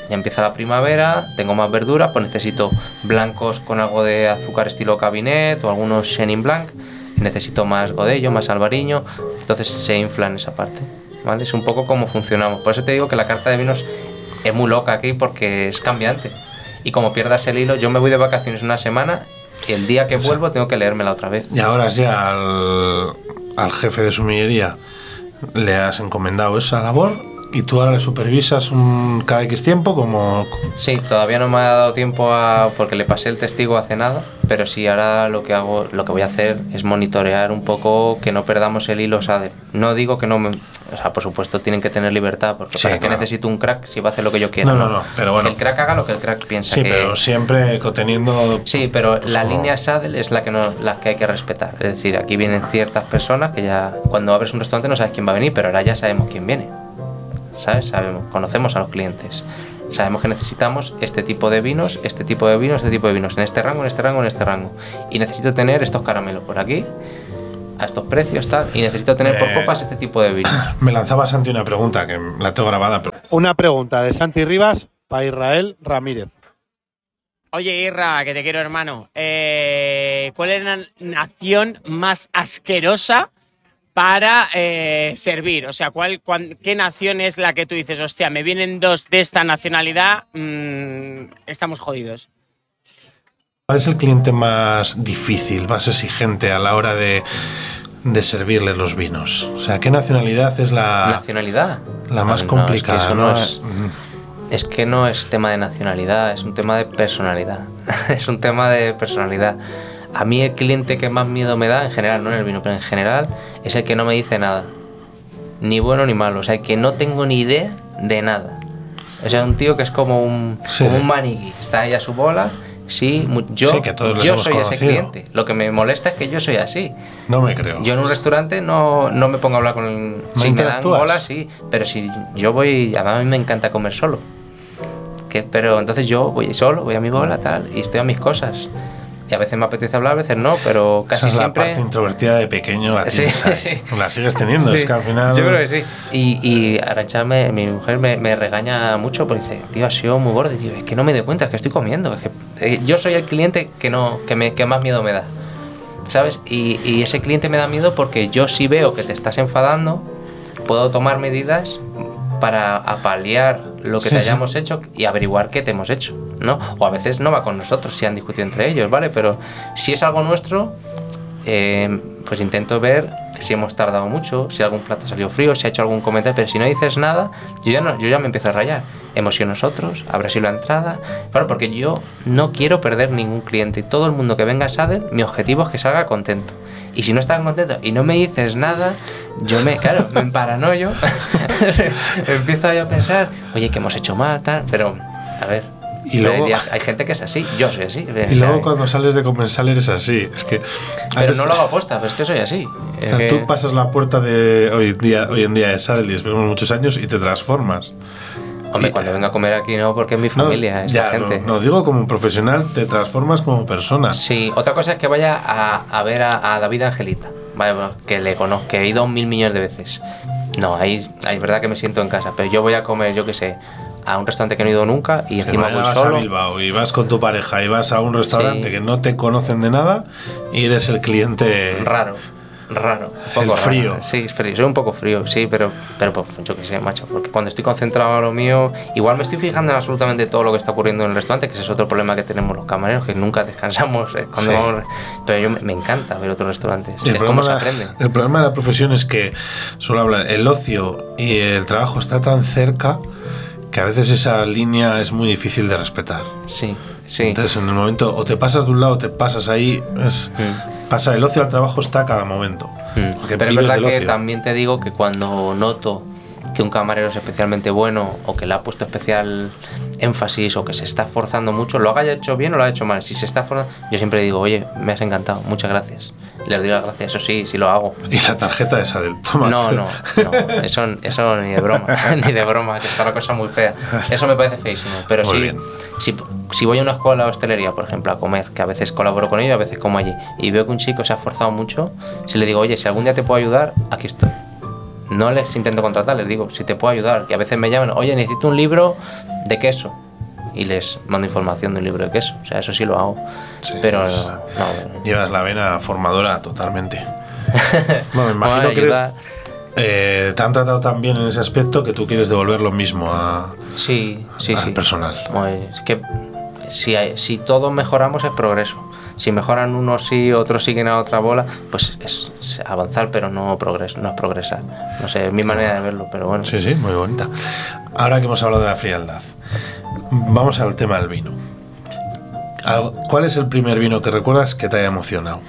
Ya empieza la primavera, tengo más verdura, pues necesito blancos con algo de azúcar estilo cabinet o algunos Chenin Blanc. Necesito más godello, más albariño. Entonces se infla en esa parte. ¿vale? Es un poco como funcionamos. Por eso te digo que la carta de vinos es muy loca aquí porque es cambiante. Y como pierdas el hilo, yo me voy de vacaciones una semana y el día que vuelvo tengo que leérmela otra vez. Y ahora ya al, al jefe de sumillería le has encomendado esa labor y tú ahora le supervisas un, cada X tiempo como... Sí, todavía no me ha dado tiempo a porque le pasé el testigo hace nada, pero sí ahora lo que hago, lo que voy a hacer es monitorear un poco que no perdamos el hilo SADE. No digo que no me, o sea, por supuesto tienen que tener libertad, porque Sí, para qué claro. necesito un crack si va a hacer lo que yo quiera. No, no, no, pero bueno. Que el crack haga lo que el crack piensa Sí, que pero siempre teniendo... Sí, pero Pues la como- línea SADEL es la que no, la que hay que respetar. Es decir, aquí vienen ciertas personas que ya cuando abres un restaurante no sabes quién va a venir, pero ahora ya sabemos quién viene. ¿Sabes? Sabemos, conocemos a los clientes. Sabemos que necesitamos este tipo de vinos, este tipo de vinos, este tipo de vinos, en este rango, en este rango, en este rango. Y necesito tener estos caramelos por aquí, a estos precios, tal. Y necesito tener por Eh. copas este tipo de vino. Me lanzaba Santi una pregunta que la tengo grabada, pero Una pregunta de Santi Rivas para Israel Ramírez. Oye, Irra, que te quiero, hermano. Eh, ¿Cuál es la nación más asquerosa para eh, servir? O sea, ¿cuál, cuán- ¿qué nación es la que tú dices, hostia, me vienen dos de esta nacionalidad, mm, estamos jodidos? ¿cuál es el cliente más difícil, más exigente a la hora de, de servirle los vinos? O sea, ¿qué nacionalidad es la, Nacionalidad. la más No, es que complicada? eso ¿no? no es- Es que no es tema de nacionalidad, es un tema de personalidad. es un tema de personalidad. A mí el cliente que más miedo me da, en general, no en el vino, pero en general, es el que no me dice nada. Ni bueno ni malo. O sea, el que no tengo ni idea de nada. O sea, un tío que es como un, Sí. como un maniquí. Está ahí a su bola. Sí, yo, Sí, que todos yo soy ese cliente. Lo que me molesta es que yo soy así. No me creo. Yo en un restaurante no, no me pongo a hablar con el... ¿No si me dan bola, sí. Pero si yo voy... A mí me encanta comer solo. Que, pero entonces yo voy solo, voy a mi bola, tal, y estoy a mis cosas. Y a veces me apetece hablar, a veces no, pero casi Esa es la siempre... parte introvertida de pequeño, la, Sí, tienes ahí. sí. la sigues teniendo. Sí, Es que al final. Yo creo que sí. Y, y Arantxa, me- mi mujer, me, me regaña mucho porque dice, tío, has sido muy gordo. Y digo, es que no me doy cuenta, es que estoy comiendo. Es que, eh, yo soy el cliente que, no, que, me, que más miedo me da. ¿Sabes? Y, y ese cliente me da miedo porque yo si veo que te estás enfadando, puedo tomar medidas para apalear lo que Sí, te sí. hayamos hecho y averiguar qué te hemos hecho, ¿no? O a veces no va con nosotros, si han discutido entre ellos, ¿vale? Pero si es algo nuestro, eh, pues intento ver si hemos tardado mucho, si algún plato salió frío, si ha hecho algún comentario, pero si no dices nada, yo ya, no, yo ya me empiezo a rayar. Hemos sido nosotros, habrá sido la entrada. Porque yo no quiero perder ningún cliente. Todo el mundo que venga a Sadel, mi objetivo es que salga contento. Y si no estás contento y no me dices nada, yo me, claro, me paranoio, empiezo a pensar, oye, que hemos hecho mal, pero, a ver. Y luego- hay, gente que es así, yo soy así. Y luego cuando sales de comensal eres así. Es que. pero antes- no lo hago aposta, pero es que soy así. O sea, que- tú pasas la puerta de hoy en día, hoy en día de Sadel y esperamos muchos años y te transformas. Hombre, y- cuando venga a comer aquí no, porque es mi No, familia, esta ya, no- gente. No, digo como profesional, te transformas como persona. Sí, otra cosa es que vaya a, a ver a, a David Angelita, vale, que le conozco, que he ido mil millones de veces. No, ahí es verdad que me siento en casa, pero yo voy a comer, yo qué sé, a un restaurante que no he ido nunca y encima voy vas solo. a Bilbao y vas con tu pareja y vas a un restaurante Sí. que no te conocen de nada y eres el cliente Raro, raro, un poco El raro. frío. Sí, es frío, soy un poco frío, sí, pero, pero pues, yo qué sé, macho, porque cuando estoy concentrado en lo mío, igual me estoy fijando en absolutamente todo lo que está ocurriendo en el restaurante, que ese es otro problema que tenemos los camareros, que nunca descansamos eh, cuando Sí. vamos- pero yo me, me encanta ver otros restaurantes, El es problema, cómo se de aprende. el problema de la profesión es que, suelo hablar, el ocio y el trabajo está tan cerca que a veces esa línea es muy difícil de respetar. Sí, sí. Entonces, en el momento, o te pasas de un lado o te pasas ahí, es, Mm. pasa el ocio al trabajo está a cada momento. Mm. Pero es verdad que ocio. también te digo que cuando noto que un camarero es especialmente bueno o que le ha puesto especial énfasis o que se está esforzando mucho, lo haya hecho bien o lo ha hecho mal. Si se está esforzando, yo siempre digo, oye, me has encantado, muchas gracias. Les doy las gracias, eso sí, sí lo hago. Y la tarjeta esa del toma. No, no, no, eso, eso ni de broma, ni de broma, que está la cosa muy fea. Eso me parece feísimo, pero Muy sí, bien. si, si voy a una escuela de hostelería, por ejemplo, a comer, que a veces colaboro con ellos, a veces como allí, y veo que un chico se ha esforzado mucho, si le digo, oye, si algún día te puedo ayudar, aquí estoy. No les intento contratar, les digo, si te puedo ayudar, que a veces me llaman, oye, necesito un libro de queso. Y les mando información de un libro de queso. O sea, eso sí lo hago. Sí, pero es- no, Llevas la vena formadora totalmente. Bueno, me imagino Bueno, que eres, eh, te han tratado tan bien en ese aspecto que tú quieres devolver lo mismo a, Sí, sí, al sí. personal. Pues, es que si, hay- si todos mejoramos es progreso. Si mejoran unos sí, otros siguen a otra bola, pues es, es avanzar, pero no, progres, no es progresar. No sé, es mi manera de verlo, pero bueno. Sí, sí, muy bonita. Ahora que hemos hablado de la frialdad, vamos al tema del vino. ¿Cuál es el primer vino que recuerdas que te haya emocionado?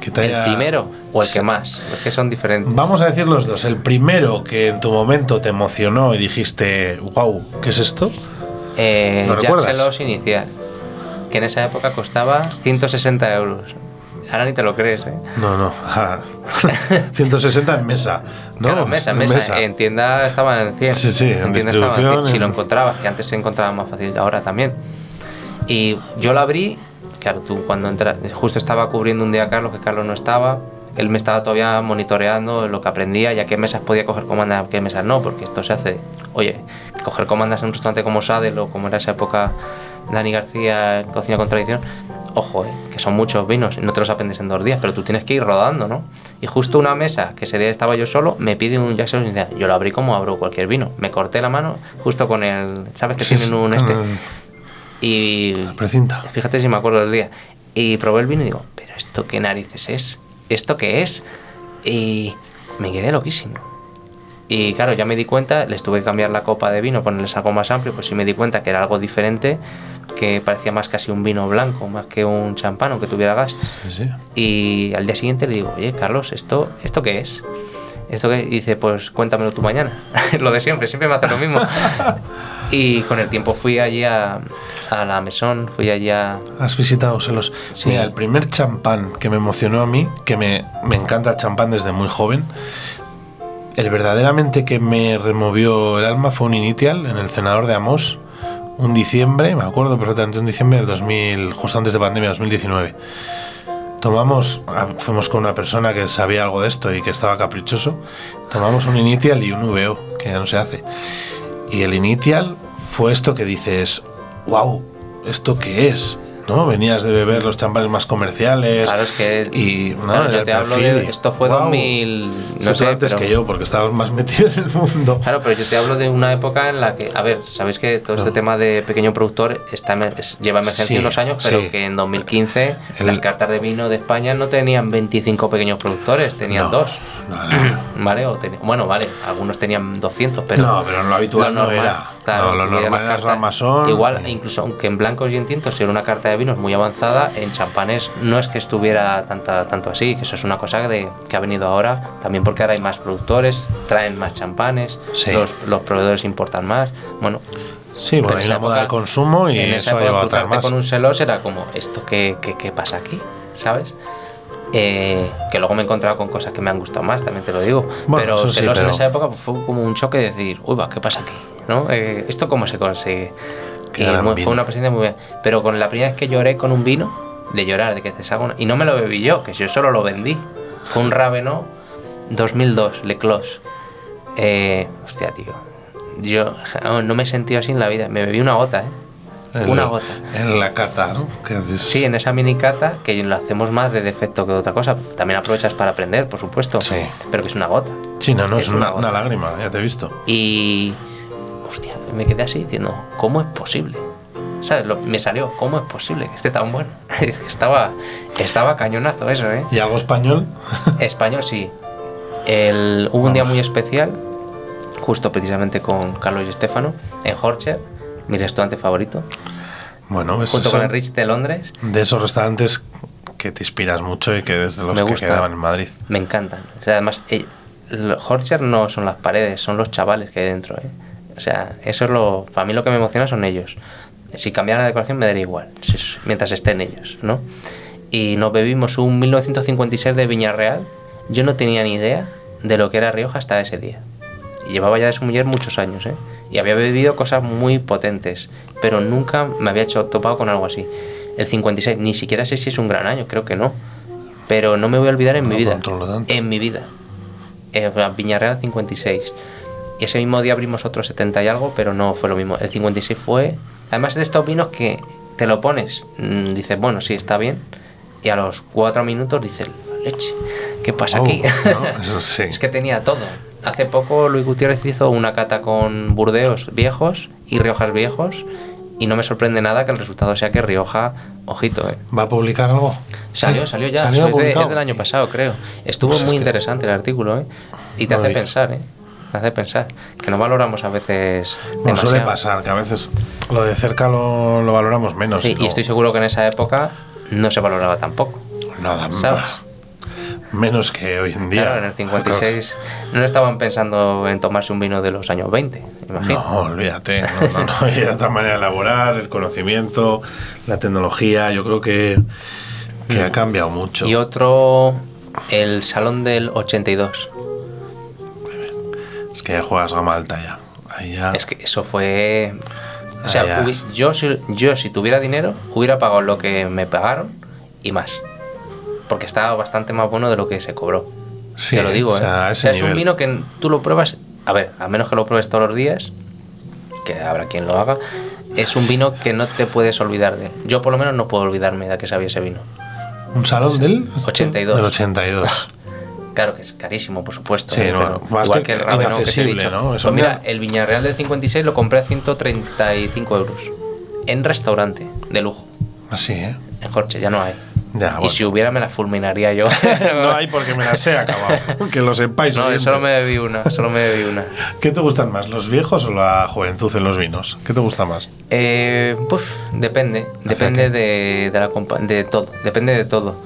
Que te ¿El haya- primero o el que más? Es que son diferentes. Vamos a decir los dos. El primero que en tu momento te emocionó y dijiste, wow, ¿qué es esto? Eh, ¿Lo recuerdas? Inicial, que en esa época costaba 160 euros. Ahora ni te lo crees, ¿eh? No, no. ah, 160 en mesa. ¿no? claro, mesa, mesa. En tienda estaban en 100. Sí, sí, en estaban distribución, 100. Si lo en- encontrabas, que antes se encontraba más fácil, ahora también. Y yo lo abrí, claro, tú cuando entras, justo estaba cubriendo un día a Carlos, que Carlos no estaba. Él me estaba todavía monitoreando lo que aprendía y a qué mesas podía coger comandas, a qué mesas no, porque esto se hace. Oye, coger comandas en un restaurante como Sadel o como era esa época Dani García, Cocina con Tradición, ojo, eh, que son muchos vinos, y no te los aprendes en dos días, pero tú tienes que ir rodando, ¿no? Y justo una mesa, que ese día estaba yo solo, me pide un Jack. Yo lo abrí como abro cualquier vino. Me corté la mano justo con el. ¿Sabes que Sí, tienen un este? en Y. el precinta. Fíjate si me acuerdo del día. Y probé el vino y digo, ¿pero esto qué narices es? ¿Esto qué es? Y me quedé loquísimo. Y claro, ya me di cuenta, les tuve que cambiar la copa de vino, ponerles algo más amplio, pues sí me di cuenta que era algo diferente, que parecía más casi un vino blanco, más que un champán, aunque tuviera gas. Sí, sí. Y al día siguiente le digo, oye, Carlos, ¿esto, ¿esto qué es? ¿Esto qué? Y dice, pues cuéntamelo tú mañana. lo de siempre, siempre me hace lo mismo. y con el tiempo fui allí a, a la mesón, fui allí a... Has visitado Selos. Sí. Mira, el primer champán que me emocionó a mí, que me, me encanta el champán desde muy joven, el verdaderamente que me removió el alma fue un Initial en el Senador de Amos, un diciembre, me acuerdo perfectamente, un diciembre del 2000, justo antes de pandemia, 2019. Tomamos, ah, fuimos con una persona que sabía algo de esto y que estaba caprichoso, tomamos un Initial y un VO, que ya no se hace. Y el Initial fue esto que dices, wow, ¿esto qué es? ¿No? Venías de beber los champanes más comerciales. Claro, es que... Y no, claro, era yo te hablo de... Esto fue guau, 2000... No sé, antes pero- que yo, porque estabas más metido en el mundo. Claro, pero yo te hablo de una época en la que, a ver, sabéis que todo este tema de pequeño productor está, es- lleva emergencia Sí, unos años, pero sí. que en 2015 El- las cartas de vino de España no tenían 25 pequeños productores, tenían dos. ¿Vale? O bueno, vale, algunos tenían 200, pero. no, pero lo habitual no normal. No, lo normal las. Igual, incluso aunque en blancos y en tintos era una carta de vinos muy avanzada, en champanes no es que estuviera tanta, tanto así, que eso es una cosa de, que ha venido ahora, también porque ahora hay más productores, traen más champanes, Sí. los, los proveedores importan más. Bueno, Sí, bueno, en hay una moda de consumo y en esa eso ha época llevado a traer cruzarte más. con un selos era como, ¿esto qué, qué, qué pasa aquí? ¿Sabes? Eh, que luego me he encontrado con cosas que me han gustado más, también te lo digo. Bueno, pero sí, pero- en esa época pues, fue como un choque de decir, uy, va, ¿qué pasa aquí? ¿No? Eh, ¿Esto cómo se consigue? Y muy- fue una presencia muy bien. Pero con la primera vez que lloré con un vino, de llorar, de que te salga una... Y no me lo bebí yo, que yo solo lo vendí. Fue un Raveno 2002, Le Clos. Eh, hostia, tío. Yo no me he sentido así en la vida. Me bebí una gota, ¿eh? En una la- gota. En la cata, ¿no? Es- Sí, en esa mini cata, que lo hacemos más de defecto que de otra cosa. También aprovechas para aprender, por supuesto. Sí. Pero que es una gota. Sí, no, no, es es, una, lágrima, ya te he visto. Y. Hostia, me quedé así diciendo, ¿cómo es posible? ¿Sabes? Lo- me salió, ¿cómo es posible que esté tan bueno? estaba, estaba cañonazo eso, ¿eh? ¿Y algo español? Español, sí. El, hubo un día muy especial, justo precisamente con Carlos y Estefano, en Horcher, mi restaurante favorito, Bueno, pues junto con el Rich de Londres. de esos restaurantes que te inspiras mucho y que desde los Me que gusta. quedaban en Madrid. Me encantan. O sea, además, eh, el Horcher no son las paredes, son los chavales que hay dentro. ¿eh? O sea, eso es lo. Para mí lo que me emociona son ellos. Si cambiara la decoración me daría igual, si es- mientras estén ellos, ¿no? Y nos bebimos un 1956 de Viñarreal. Yo no tenía ni idea de lo que era Rioja hasta ese día. Y llevaba ya de su mujer muchos años, ¿eh? Y había bebido cosas muy potentes, pero nunca me había hecho topado con algo así. El 56, ni siquiera sé si es un gran año, creo que no. Pero no me voy a olvidar en No mi vida. En mi vida. Eh, Viñarreal 56. Y ese mismo día abrimos otro 70 y algo, pero no fue lo mismo. El 56 fue. Además de estos vinos que te lo pones, mm, dices, bueno, sí, está bien. Y a los cuatro minutos dices, leche, ¿qué pasa Oh, aquí? ¿no? Eso sí. es que tenía todo. Hace poco Luis Gutiérrez hizo una cata con Burdeos viejos y Riojas viejos. Y no me sorprende nada que el resultado sea que Rioja, ojito, eh. ¿Va a publicar algo? Salió, salió ya. ¿Salió es, de- es del año pasado, creo. Estuvo Pues es muy que- interesante el artículo, ¿eh? Y te No hace pensar, ¿eh? Te hace pensar. Que no valoramos a veces. Nos suele pasar que a veces lo de cerca lo, lo valoramos menos. Sí, y estoy seguro que en esa época no se valoraba tampoco. Nada más. Menos que hoy en día. Claro, en el 56 no estaban pensando en tomarse un vino de los años 20, imagino. No, olvídate. No, no, no. Hay otra manera de elaborar, el conocimiento, la tecnología. Yo creo que, que ha cambiado mucho. Y otro, el Salón del 82. Es que ya juegas gama alta ya. Ahí ya. Es que eso fue. O sea, yo, si, yo si tuviera dinero, hubiera pagado lo que me pagaron y más. Porque estaba bastante más bueno de lo que se cobró. Sí, Te lo digo, o sea, ¿eh? O sea, es un vino que tú lo pruebas. A ver, a menos que lo pruebes todos los días, que habrá quien lo haga, es un vino que no te puedes olvidar de. Yo, por lo menos, no puedo olvidarme de que sabía ese vino. ¿Un salón del 82. Del 82. Claro que es carísimo, por supuesto. Sí, ¿eh? no, más igual que que el Ravenot que te he dicho. ¿no? Pues mira, mira- el Viñarreal del 56 lo compré a 135 euros. En restaurante, de lujo. Así, ¿eh? En Jorge, ya no hay. Ya, Y si hubiera, me la fulminaría yo. no hay porque me las he acabado. que lo sepáis. No, oyentes. solo me bebí una, solo me bebí una. ¿Qué te gustan más, los viejos o la juventud en los vinos? ¿Qué te gusta más? Eh, pues depende, depende de, de la de todo, depende de todo.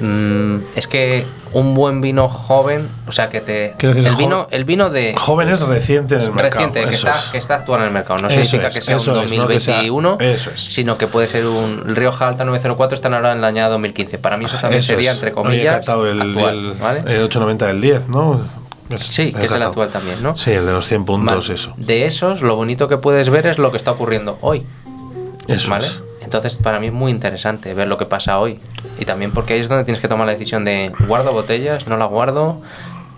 Mm, es que un buen vino joven, o sea que te decir, el vino, el vino de Jóvenes recientes en el mercado. reciente que está, es. que está actual en el mercado. No Eso significa es, que sea un eso es, no que sea- 2021, eso es. sino que puede ser un Rioja Alta 904 están ahora en la añada 2015. Para mí eso también Eso sería entre comillas el, actual, el- ¿vale? el 890 del 10, ¿no? Sí, que es el actual también, ¿no? Sí, el de los 100 puntos, eso. De esos, lo bonito que puedes ver es lo que está ocurriendo hoy. Eso ¿Vale? es. Entonces, para mí es muy interesante ver lo que pasa hoy. Y también porque ahí es donde tienes que tomar la decisión de guardo botellas, no las guardo,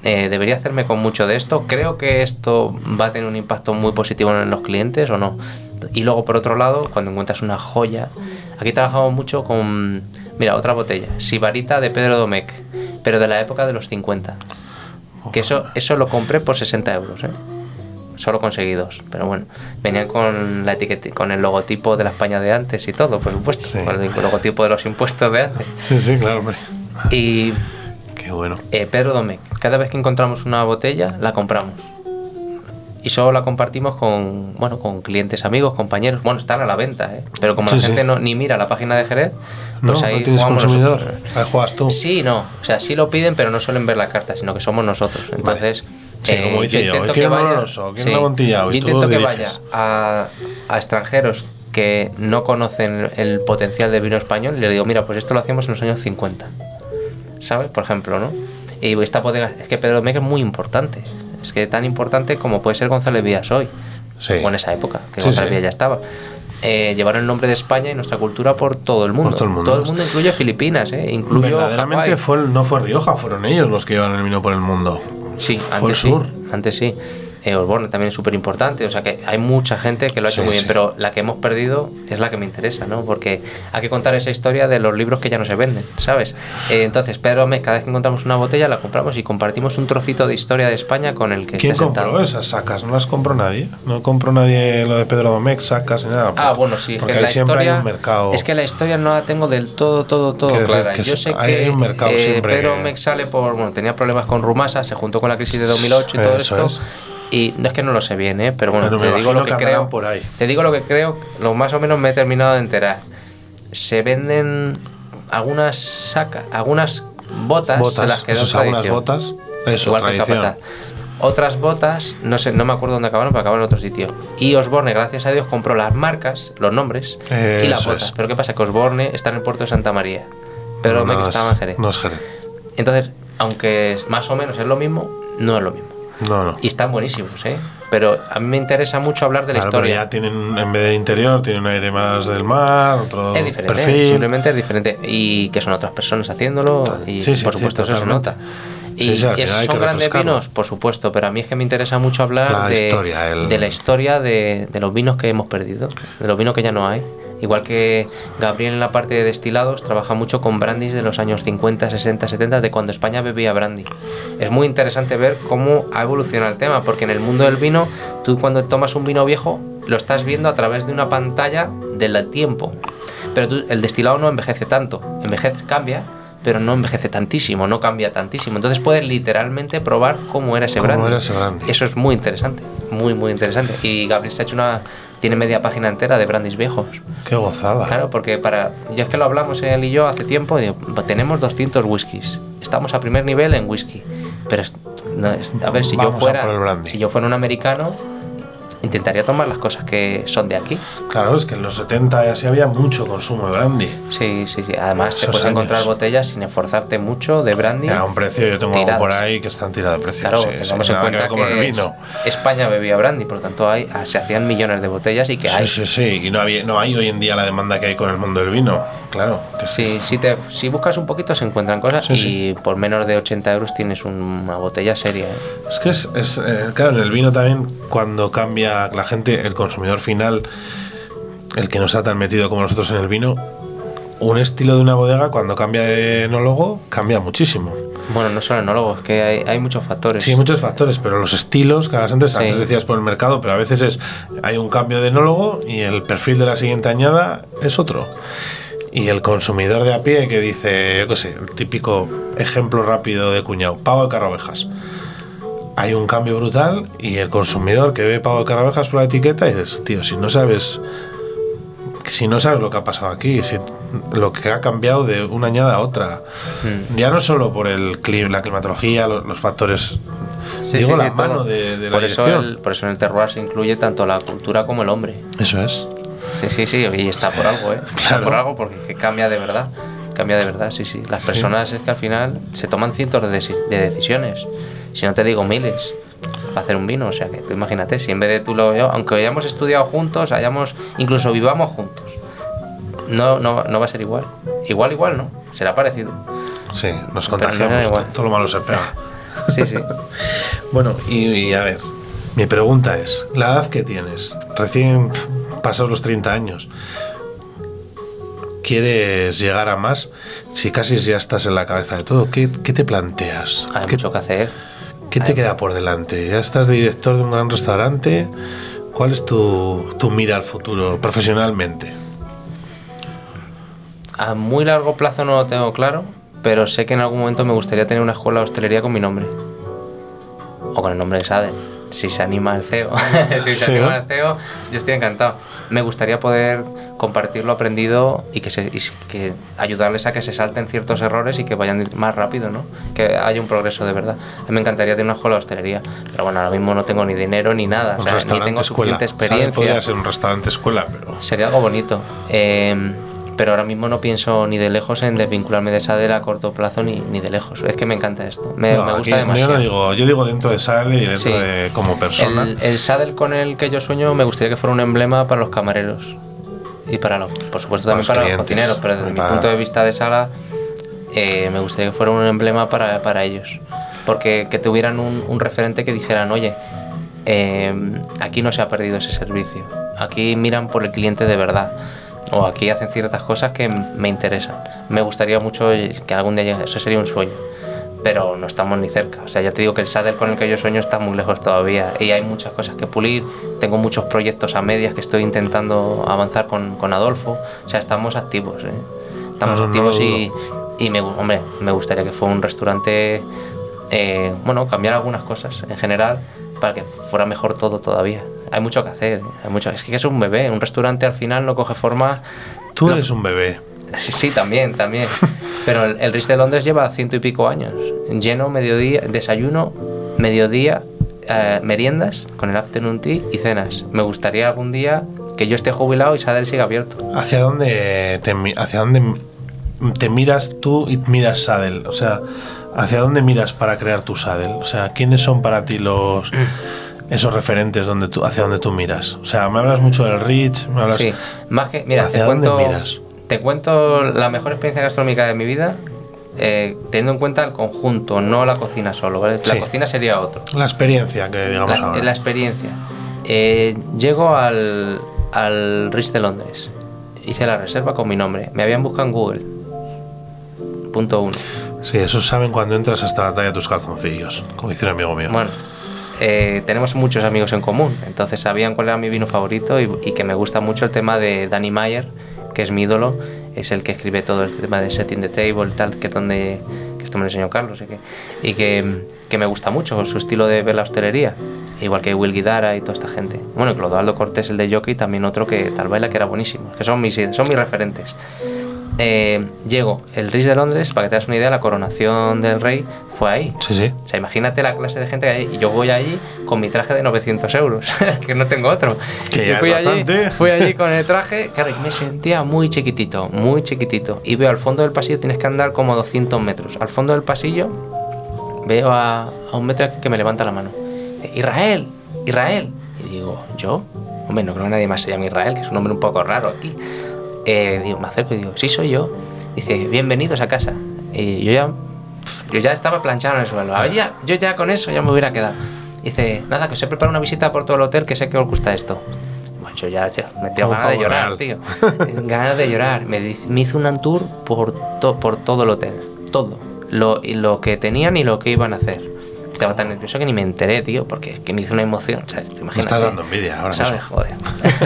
eh, debería hacerme con mucho de esto, creo que esto va a tener un impacto muy positivo en los clientes o no. Y luego, por otro lado, cuando encuentras una joya, aquí trabajamos mucho con, mira, otra botella, Sibarita de Pedro Domecq, pero de la época de los 50. Que eso, eso lo compré por 60 euros, ¿eh? Solo conseguí dos, pero bueno, venían con la etiqueta, con el logotipo de la España de antes y todo, por supuesto, Sí. con el logotipo de los impuestos de antes. Sí, sí, claro, hombre. Y Qué bueno. eh, Pedro Domecq, cada vez que encontramos una botella, la compramos. y solo la compartimos con, bueno, con clientes amigos, compañeros. Bueno, están a la venta, ¿eh? pero como la gente sí. no, ni mira la página de Jerez, No, pues ahí no tienes consumidor. Ahí juegas tú. Sí, no, o sea, sí lo piden, pero no suelen ver la carta, sino que somos nosotros. Entonces, Sí, como dice yo, intento quiero un oloroso, quiero un amontillado, yo y tú intento que vaya a, a extranjeros que no conocen el potencial del vino español y les digo, mira, pues esto lo hacíamos en los años 50, ¿sabes? Por ejemplo, ¿no? Y esta bodega, es que Pedro Domecq es muy importante, es que tan importante como puede ser González Vías hoy, Sí. o en esa época, que Sí, González sí. Vías ya estaba. Eh, llevaron el nombre de España y nuestra cultura por todo el mundo. todo el mundo. incluye Filipinas, ¿eh? incluye Verdaderamente fue el- no fue Rioja, fueron ellos los que llevan el vino por el mundo. Sí, fue antes el sí, sur. antes sí. Eh, Osborne también es súper importante, o sea que hay mucha gente que lo ha hecho Sí, muy bien, sí. pero la que hemos perdido es la que me interesa, ¿no? Porque hay que contar esa historia de los libros que ya no se venden, ¿sabes? Eh, entonces, Pedro Mez, cada vez que encontramos una botella, la compramos y compartimos un trocito de historia de España con el que ¿Quién esté compró sentado. esas sacas? No las compró nadie. No compró nadie lo de Pedro Domecq, sacas ni nada. Ah, bueno, sí, Porque que la siempre historia hay un mercado. es que la historia no la tengo del todo, todo, todo Quiero clara. que Yo sé hay que un mercado eh, siempre Pedro Mex sale por, bueno, tenía problemas con Rumasa, se juntó con la crisis de 2008 y todo Eso esto. es. Y no es que no lo sé bien, ¿eh? pero bueno, Pero me te digo lo que que creo. por ahí. Te digo lo que creo, lo más o menos me he terminado de enterar. Se venden algunas saca, algunas botas, botas, las es algunas botas. Eso, Igual que tradición. Capataz. Otras botas, no sé, no me acuerdo dónde acabaron, pero acabaron en otro sitio. Y Osborne, gracias a Dios, compró las marcas, los nombres y las botas. es. Pero ¿qué pasa? Que Osborne está en el puerto de Santa María. Pero me no, que es, estaba en Jerez. no es Jerez. Entonces, aunque más o menos es lo mismo, no es lo mismo. No, no. Y están buenísimos, ¿eh? Pero a mí me interesa mucho hablar de la Claro, pero historia. ya tienen, en vez de interior, tienen un aire más del mar, otro Es diferente, perfil. simplemente es diferente. Y que son otras personas haciéndolo. Y Sí, sí, por sí, supuesto eso se nota. Y, sí, y esos son grandes vinos, por supuesto, pero a mí es que me interesa mucho hablar La de, historia, el- de la historia de, de los vinos que hemos perdido, de los vinos que ya no hay. Igual que Gabriel en la parte de destilados trabaja mucho con brandis de los años 50, 60, 70, de cuando España bebía brandy. Es muy interesante ver cómo ha evolucionado el tema, porque en el mundo del vino, tú cuando tomas un vino viejo, lo estás viendo a través de una pantalla del tiempo. Pero tú- el destilado no envejece tanto, envejece, cambia, pero no envejece tantísimo, no cambia tantísimo. Entonces puedes literalmente probar cómo era ese Cómo brandy. era ese brandy. Eso es muy interesante, muy, muy interesante. Y Gabriel se ha hecho una. Tiene media página entera de brandis viejos. Qué gozada. Claro, porque para. Ya es que lo hablamos él y yo hace tiempo. y digo, "Pues tenemos 200 whiskies. Estamos a primer nivel en whisky. Pero, no, a ver, si yo Vamos a fuera. Si yo fuera un americano, intentaría tomar las cosas que son de aquí. Claro, es que en los 70 y así había mucho consumo de brandy. Sí, sí, sí. Además, te puedes encontrar botellas sin esforzarte mucho de brandy. A un precio, yo tengo algo por ahí que están tirados de precio. Claro, sí, tengamos sí, en cuenta que vino. España bebía brandy, por lo tanto hay, se hacían millones de botellas y que hay. Sí, sí, sí. Y no, había, no hay hoy en día la demanda que hay con el mundo del vino. Claro. Que sí. Si, si, te, si buscas un poquito se encuentran cosas Sí, y sí. por menos de 80 euros tienes una botella seria. ¿eh? Es que es, es, eh, claro, en el vino también cuando cambia la gente, el consumidor final, el que no está tan metido como nosotros en el vino, un estilo de una bodega cuando cambia de enólogo cambia muchísimo. Bueno, no solo enólogos, que hay, hay muchos factores. Sí, muchos factores, pero los estilos, que antes, Sí. antes decías por el mercado, pero a veces es hay un cambio de enólogo y el perfil de la siguiente añada es otro. Y el consumidor de a pie que dice, yo qué sé, el típico ejemplo rápido de cuñado, pavo de carrovejas. Hay un cambio brutal y el consumidor que ve pavo de carrovejas por la etiqueta y dices, tío, si no sabes si no sabes lo que ha pasado aquí, si lo que ha cambiado de una añada a otra, Mm. ya no solo por el clim- la climatología, lo- los, factores, Sí, digo sí, la sí, mano todo. de, de la por, eso dirección. el, por eso en el terroir se incluye tanto la cultura como el hombre. Eso es. Sí, sí, sí, y está por algo, ¿eh? Está Claro. por algo porque cambia de verdad. Cambia de verdad, sí, sí. Las personas es que al final se toman cientos de, de decisiones. Si no te digo miles, para hacer un vino. O sea que tú imagínate, si en vez de tú lo yo, aunque hayamos estudiado juntos, hayamos, incluso vivamos juntos, no, no, no va a ser igual. Igual, igual, ¿no? Será parecido. Sí, nos Pero contagiamos. Todo lo malo se pega. Sí, sí. Bueno, y, y a ver, mi pregunta es, la edad que tienes, recién pasados los 30 años, ¿quieres llegar a más? Si casi ya estás en la cabeza de todo, ¿qué, qué te planteas? Hay ¿Qué, mucho que hacer. Qué te queda por delante? ¿Ya estás de director de un gran restaurante? ¿Cuál es tu, tu mira al futuro profesionalmente? A muy largo plazo no lo tengo claro, pero sé que en algún momento me gustaría tener una escuela de hostelería con mi nombre. O con el nombre de Sadel. Si se anima el CEO, si se Sí, anima ¿no? el CEO, yo estoy encantado. Me gustaría poder compartir lo aprendido y que, se, y que ayudarles a que se salten ciertos errores y que vayan más rápido, ¿no? Que haya un progreso de verdad. A mí me encantaría tener una escuela de hostelería, pero bueno, ahora mismo no tengo ni dinero ni nada, o sea, ni tengo escuela. suficiente experiencia. Podría ser un restaurante escuela, pero. Sería algo bonito. Eh, pero ahora mismo no pienso ni de lejos en desvincularme de Sadel a corto plazo ni, ni de lejos. Es que me encanta esto. Me, No, me aquí- gusta Yo demasiado. no digo, yo digo dentro de Sale y dentro Sí. de como persona. El, el saddle con el que yo sueño me gustaría que fuera un emblema para los camareros y para los, por supuesto Para también los para los clientes, cocineros, pero desde y mi para- punto de vista de sala eh, me gustaría que fuera un emblema para, para ellos, porque que tuvieran un, un referente que dijeran, oye, eh, aquí no se ha perdido ese servicio, aquí miran por el cliente de verdad. O aquí hacen ciertas cosas que me interesan. Me gustaría mucho que algún día llegue. Eso sería un sueño pero no estamos ni cerca. O sea, ya te digo que el saddle con el que yo sueño está muy lejos todavía y hay muchas cosas que pulir. Tengo muchos proyectos a medias que estoy intentando avanzar con, con Adolfo. O sea, estamos activos. ¿eh? Estamos No, activos no y, y me, hombre, me gustaría que fuera un restaurante, eh, bueno, cambiar algunas cosas en general para que fuera mejor todo todavía. Hay mucho que hacer. Hay mucho, es que es un bebé. Un restaurante al final no coge forma. Tú no- eres un bebé. Sí, sí, también, también. Pero el, el Ritz de Londres lleva ciento y pico años. Lleno, mediodía, desayuno, mediodía, eh, meriendas con el afternoon tea y cenas. Me gustaría algún día que yo esté jubilado y Sadel siga abierto. ¿Hacia dónde te, hacia dónde te miras tú y miras Sadel? O sea, ¿hacia dónde miras para crear tu Sadel? O sea, ¿quiénes son para ti los esos referentes donde tú, hacia donde tú miras? O sea, me hablas mucho del Rich, me hablas Sí, más que, mira, ¿Hacia te dónde cuento, miras? te cuento la mejor experiencia gastronómica de mi vida, eh, teniendo en cuenta el conjunto, no la cocina solo. ¿vale? La Sí. cocina sería otro. la experiencia que digamos la, ahora. la experiencia. Eh, llego al, al Ritz de Londres. Hice la reserva con mi nombre. Me habían buscado en Google. Punto uno. Sí, eso saben cuando entras hasta la talla de tus calzoncillos, como dice un amigo mío. Bueno, eh, tenemos muchos amigos en común. Entonces sabían cuál era mi vino favorito y, y que me gusta mucho el tema de Danny Meyer, que es mi ídolo. Es el que escribe todo el tema de Setting the Table, tal, que es donde que esto me lo enseñó Carlos. Y que, y que, que me gusta mucho su estilo de ver la hostelería. Igual que Will Guidara y toda esta gente. Bueno, y Clodoaldo Cortés, el de Jockey, también otro que tal baila que era buenísimo. Que son mis, son mis referentes. Eh, llego, el Ritz de Londres, para que te das una idea, la coronación del rey fue ahí. Sí, sí. O sea, imagínate la clase de gente que hay. Y yo voy allí con mi traje de 900 euros, que no tengo otro. Que ya es fui allí, bastante. fui allí con el traje, claro, y me sentía muy chiquitito, muy chiquitito. Y veo al fondo del pasillo, tienes que andar como 200 metros. Al fondo del pasillo veo a, a un metro que me levanta la mano. Israel, Israel. Y digo, ¿yo? Hombre, no creo que nadie más se llame Israel, que es un nombre un poco raro aquí. Eh, digo, me acerco y digo, sí, soy yo. Dice, bienvenidos a casa. Y yo ya, yo ya estaba planchado en el suelo. A ver, ya, yo ya con eso ya me hubiera quedado. Dice, nada, que os he preparado una visita por todo el hotel que sé que os gusta esto. Bueno, yo ya tío, me tengo ganas de llorar, real. tío. ganas de llorar. Me, me hizo un tour por, to- por todo el hotel. Todo. Lo, lo que tenían y lo que iban a hacer. Estaba tan nervioso que ni me enteré, tío, porque es que me hizo una emoción. ¿sabes? Te Me imaginas, estás tío. dando envidia ahora ¿Sabes? mismo. Joder.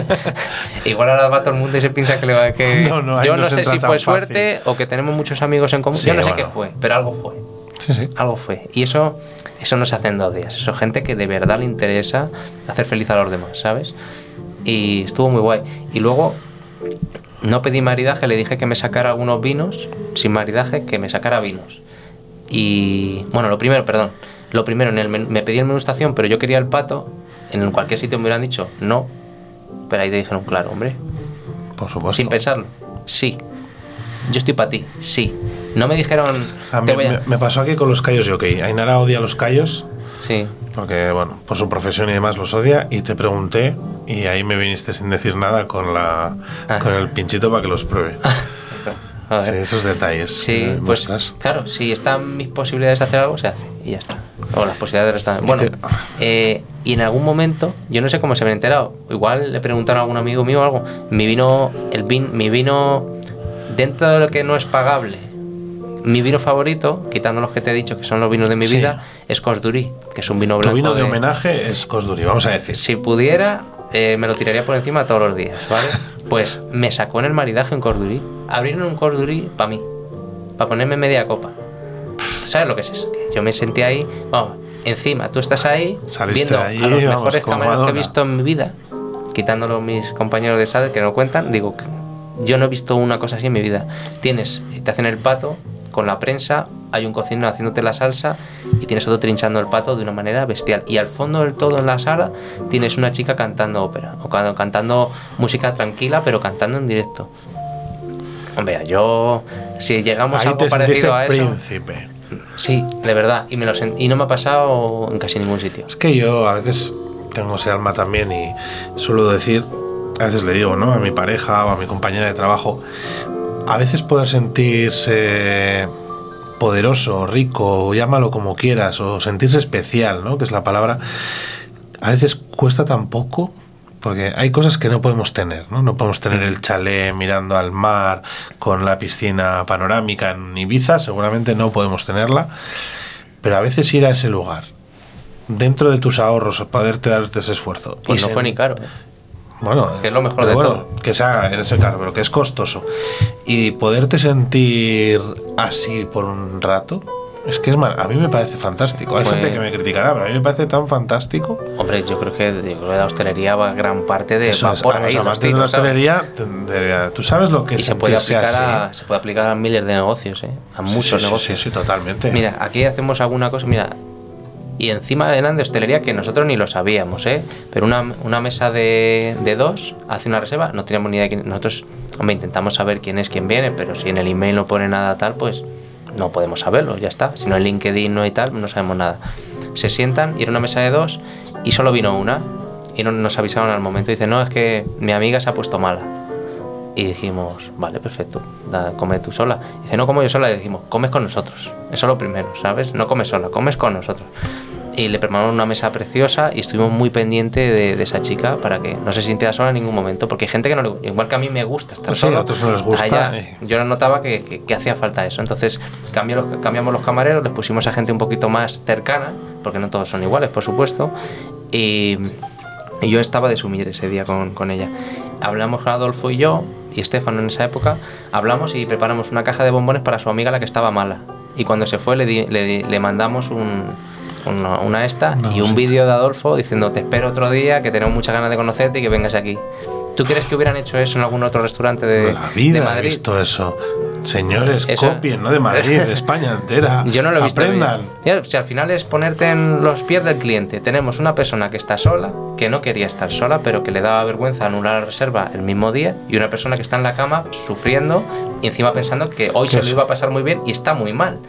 Igual ahora va todo el mundo y se piensa que le va que. No, no, Yo no sé si fue fácil. suerte o que tenemos muchos amigos en común. Sí, Yo no sé bueno. qué fue, pero algo fue. Sí, sí. Algo fue. Y eso, eso no se hace en dos días. Eso es gente que de verdad le interesa hacer feliz a los demás, ¿sabes? Y estuvo muy guay. Y luego no pedí maridaje, le dije que me sacara algunos vinos, sin maridaje, que me sacara vinos. Y bueno, lo primero, perdón, lo primero, en el me pedí el menú estación, pero yo quería el pato. En cualquier sitio me hubieran dicho no, pero ahí te dijeron, claro, hombre, Por supuesto. sin pensarlo, sí. Yo estoy para ti, sí. No me dijeron, A mí te voy a- me, pasó aquí con los callos jockey. Ainara odia los callos Sí, porque, bueno, por su profesión y demás los odia. Y te pregunté y ahí me viniste sin decir nada con, la, Ah. con el pinchito para que los pruebe. Sí, esos detalles. Sí, pues muestras. claro, si están mis posibilidades de hacer algo, se hace y ya está. O las posibilidades. Y Bueno, eh, y en algún momento, yo no sé cómo se me han enterado, igual le preguntaron a algún amigo mío o algo, mi vino, el vin, mi vino, dentro de lo que no es pagable, mi vino favorito, quitando los que te he dicho que son los vinos de mi Sí. vida, es Cosduri, que es un vino Tu blanco. vino de homenaje es Cosduri, vamos a decir. Si pudiera, eh, me lo tiraría por encima todos los días, ¿vale? Pues me sacó en el maridaje un cordurí. Abrieron un cordurí para mí, para ponerme media copa. ¿Tú sabes lo que es eso? Yo me sentí ahí, vamos, Encima, tú estás ahí Saliste viendo ahí, a los vamos, mejores camareros que he visto en mi vida, quitándolo mis compañeros de sal que no cuentan, digo, yo no he visto una cosa así en mi vida. Tienes, te hacen el pato con la prensa, hay un cocinero haciéndote la salsa y tienes otro trinchando el pato de una manera bestial. Y al fondo del todo en la sala tienes una chica cantando ópera o ca- cantando música tranquila, pero cantando en directo. Hombre, yo si llegamos a Ahí algo te parecido a eso, príncipe. Sí, de verdad, y me lo y no me ha pasado en casi ningún sitio. Es que yo a veces tengo ese alma también y suelo decir, a veces le digo, ¿no? A mi pareja o a mi compañera de trabajo, a veces poder sentirse poderoso, rico, llámalo como quieras, o sentirse especial, ¿no? Que es la palabra, a veces cuesta tan poco. Porque hay cosas que no podemos tener, ¿no? No podemos tener el chalet mirando al mar con la piscina panorámica en Ibiza, seguramente no podemos tenerla. Pero a veces ir a ese lugar, dentro de tus ahorros, poderte dar ese esfuerzo. Pues Y no sen- fue ni caro. ¿eh? Bueno, Que es lo mejor de bueno, todo. Que sea en ese caro, pero que es costoso. Y poderte sentir así por un rato, es que es mar- a mí me parece fantástico. Hay Pues- gente que me criticará, pero a mí me parece tan fantástico. Hombre, yo creo que, yo creo que la hostelería va gran parte de Eso va es, por a los ahí, amantes de la hostelería, tú sabes lo que Y se puede, aplicar así. a, se puede aplicar a miles de negocios, ¿eh? a Sí, muchos sí, negocios. Sí, sí, totalmente. Mira, aquí hacemos alguna cosa, mira, y encima eran de hostelería que nosotros ni lo sabíamos, ¿eh? Pero una, una mesa de, de dos hace una reserva, no teníamos ni idea de quién. Nosotros, hombre, intentamos saber quién es quien viene, pero si en el email no pone nada tal, pues no podemos saberlo, ya está. Si no en LinkedIn no hay tal, no sabemos nada. Se sientan y era una mesa de dos y solo vino una. Y no, nos avisaron al momento. Dice, no, es que mi amiga se ha puesto mala. Y dijimos, vale, perfecto, da, come tú sola. Dice, no como yo sola, y decimos, comes con nosotros. Eso es lo primero, ¿sabes? No comes sola, comes con nosotros. Y le preparamos una mesa preciosa y estuvimos muy pendientes de, de esa chica para que no se sintiera sola en ningún momento. Porque hay gente que no le igual que a mí me gusta estar Sí, sola. a otros no les gusta, a ella- eh. yo notaba que, que- que hacía falta eso. Entonces cambió los- cambiamos los camareros, les pusimos a gente un poquito más cercana, porque no todos son iguales, por supuesto. Y, y yo estaba de sumir ese día con, con ella. Hablamos Adolfo y yo, y Estefano en esa época, hablamos y preparamos una caja de bombones para su amiga la que estaba mala. Y cuando se fue le, di- le, le mandamos un, una, una esta y un vídeo de Adolfo diciendo te espero otro día, que tenemos muchas ganas de conocerte y que vengas aquí. ¿Tú crees que hubieran hecho eso en algún otro restaurante de, la vida de he Madrid? visto eso. Señores, Eso- copien, no de Madrid, de España entera. Yo no lo he visto. Aprendan. Ya, si al final es ponerte en los pies del cliente. Tenemos una persona que está sola, que no quería estar sola, pero que le daba vergüenza anular la reserva el mismo día, y una persona que está en la cama sufriendo y encima pensando que hoy se lo iba a pasar muy bien y está muy mal.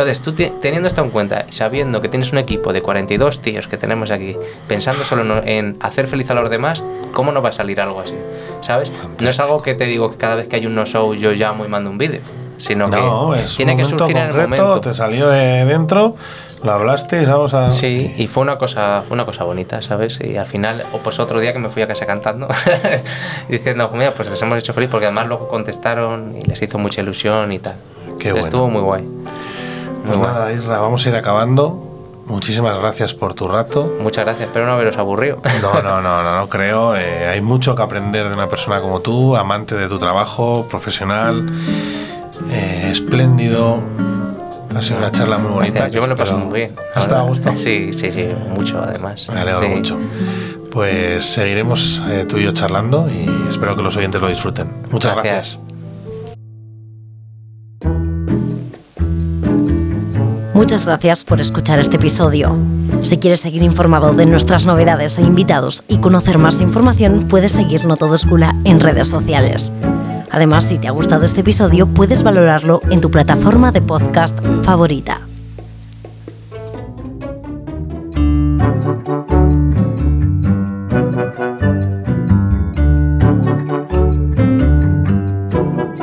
Entonces, tú te- teniendo esto en cuenta sabiendo que tienes un equipo de 42 tíos que tenemos aquí, pensando solo en, hacer feliz a los demás, ¿cómo no va a salir algo así? ¿Sabes? No es algo que te digo que cada vez que hay un no-show yo llamo y mando un vídeo, sino No, que tiene que surgir en el momento. te salió de dentro, lo hablaste y vamos a... Sí, y fue una cosa, fue una cosa bonita, ¿sabes? Y al final, o pues otro día que me fui a casa cantando, diciendo, mira, pues les hemos hecho feliz, porque además luego contestaron y les hizo mucha ilusión y tal. Qué bueno. Estuvo muy guay. Pues guay. nada, Isra, vamos a ir acabando. Muchísimas gracias por tu rato. Muchas gracias, espero no haberos aburrido. No, no, no, no, no creo. Eh, hay mucho que aprender de una persona como tú, amante de tu trabajo, profesional, eh, espléndido. Ha sido una charla muy bonita. Gracias, yo me lo paso muy bien. ¿Has estado a gusto? Sí, sí, sí, mucho además. Me alegro Sí. mucho. Pues seguiremos eh, tú y yo charlando y espero que los oyentes lo disfruten. Muchas Gracias. gracias. Muchas gracias por escuchar este episodio. Si quieres seguir informado de nuestras novedades e invitados y conocer más información, puedes seguir No Todo es Gula en redes sociales. Además, si te ha gustado este episodio, puedes valorarlo en tu plataforma de podcast favorita.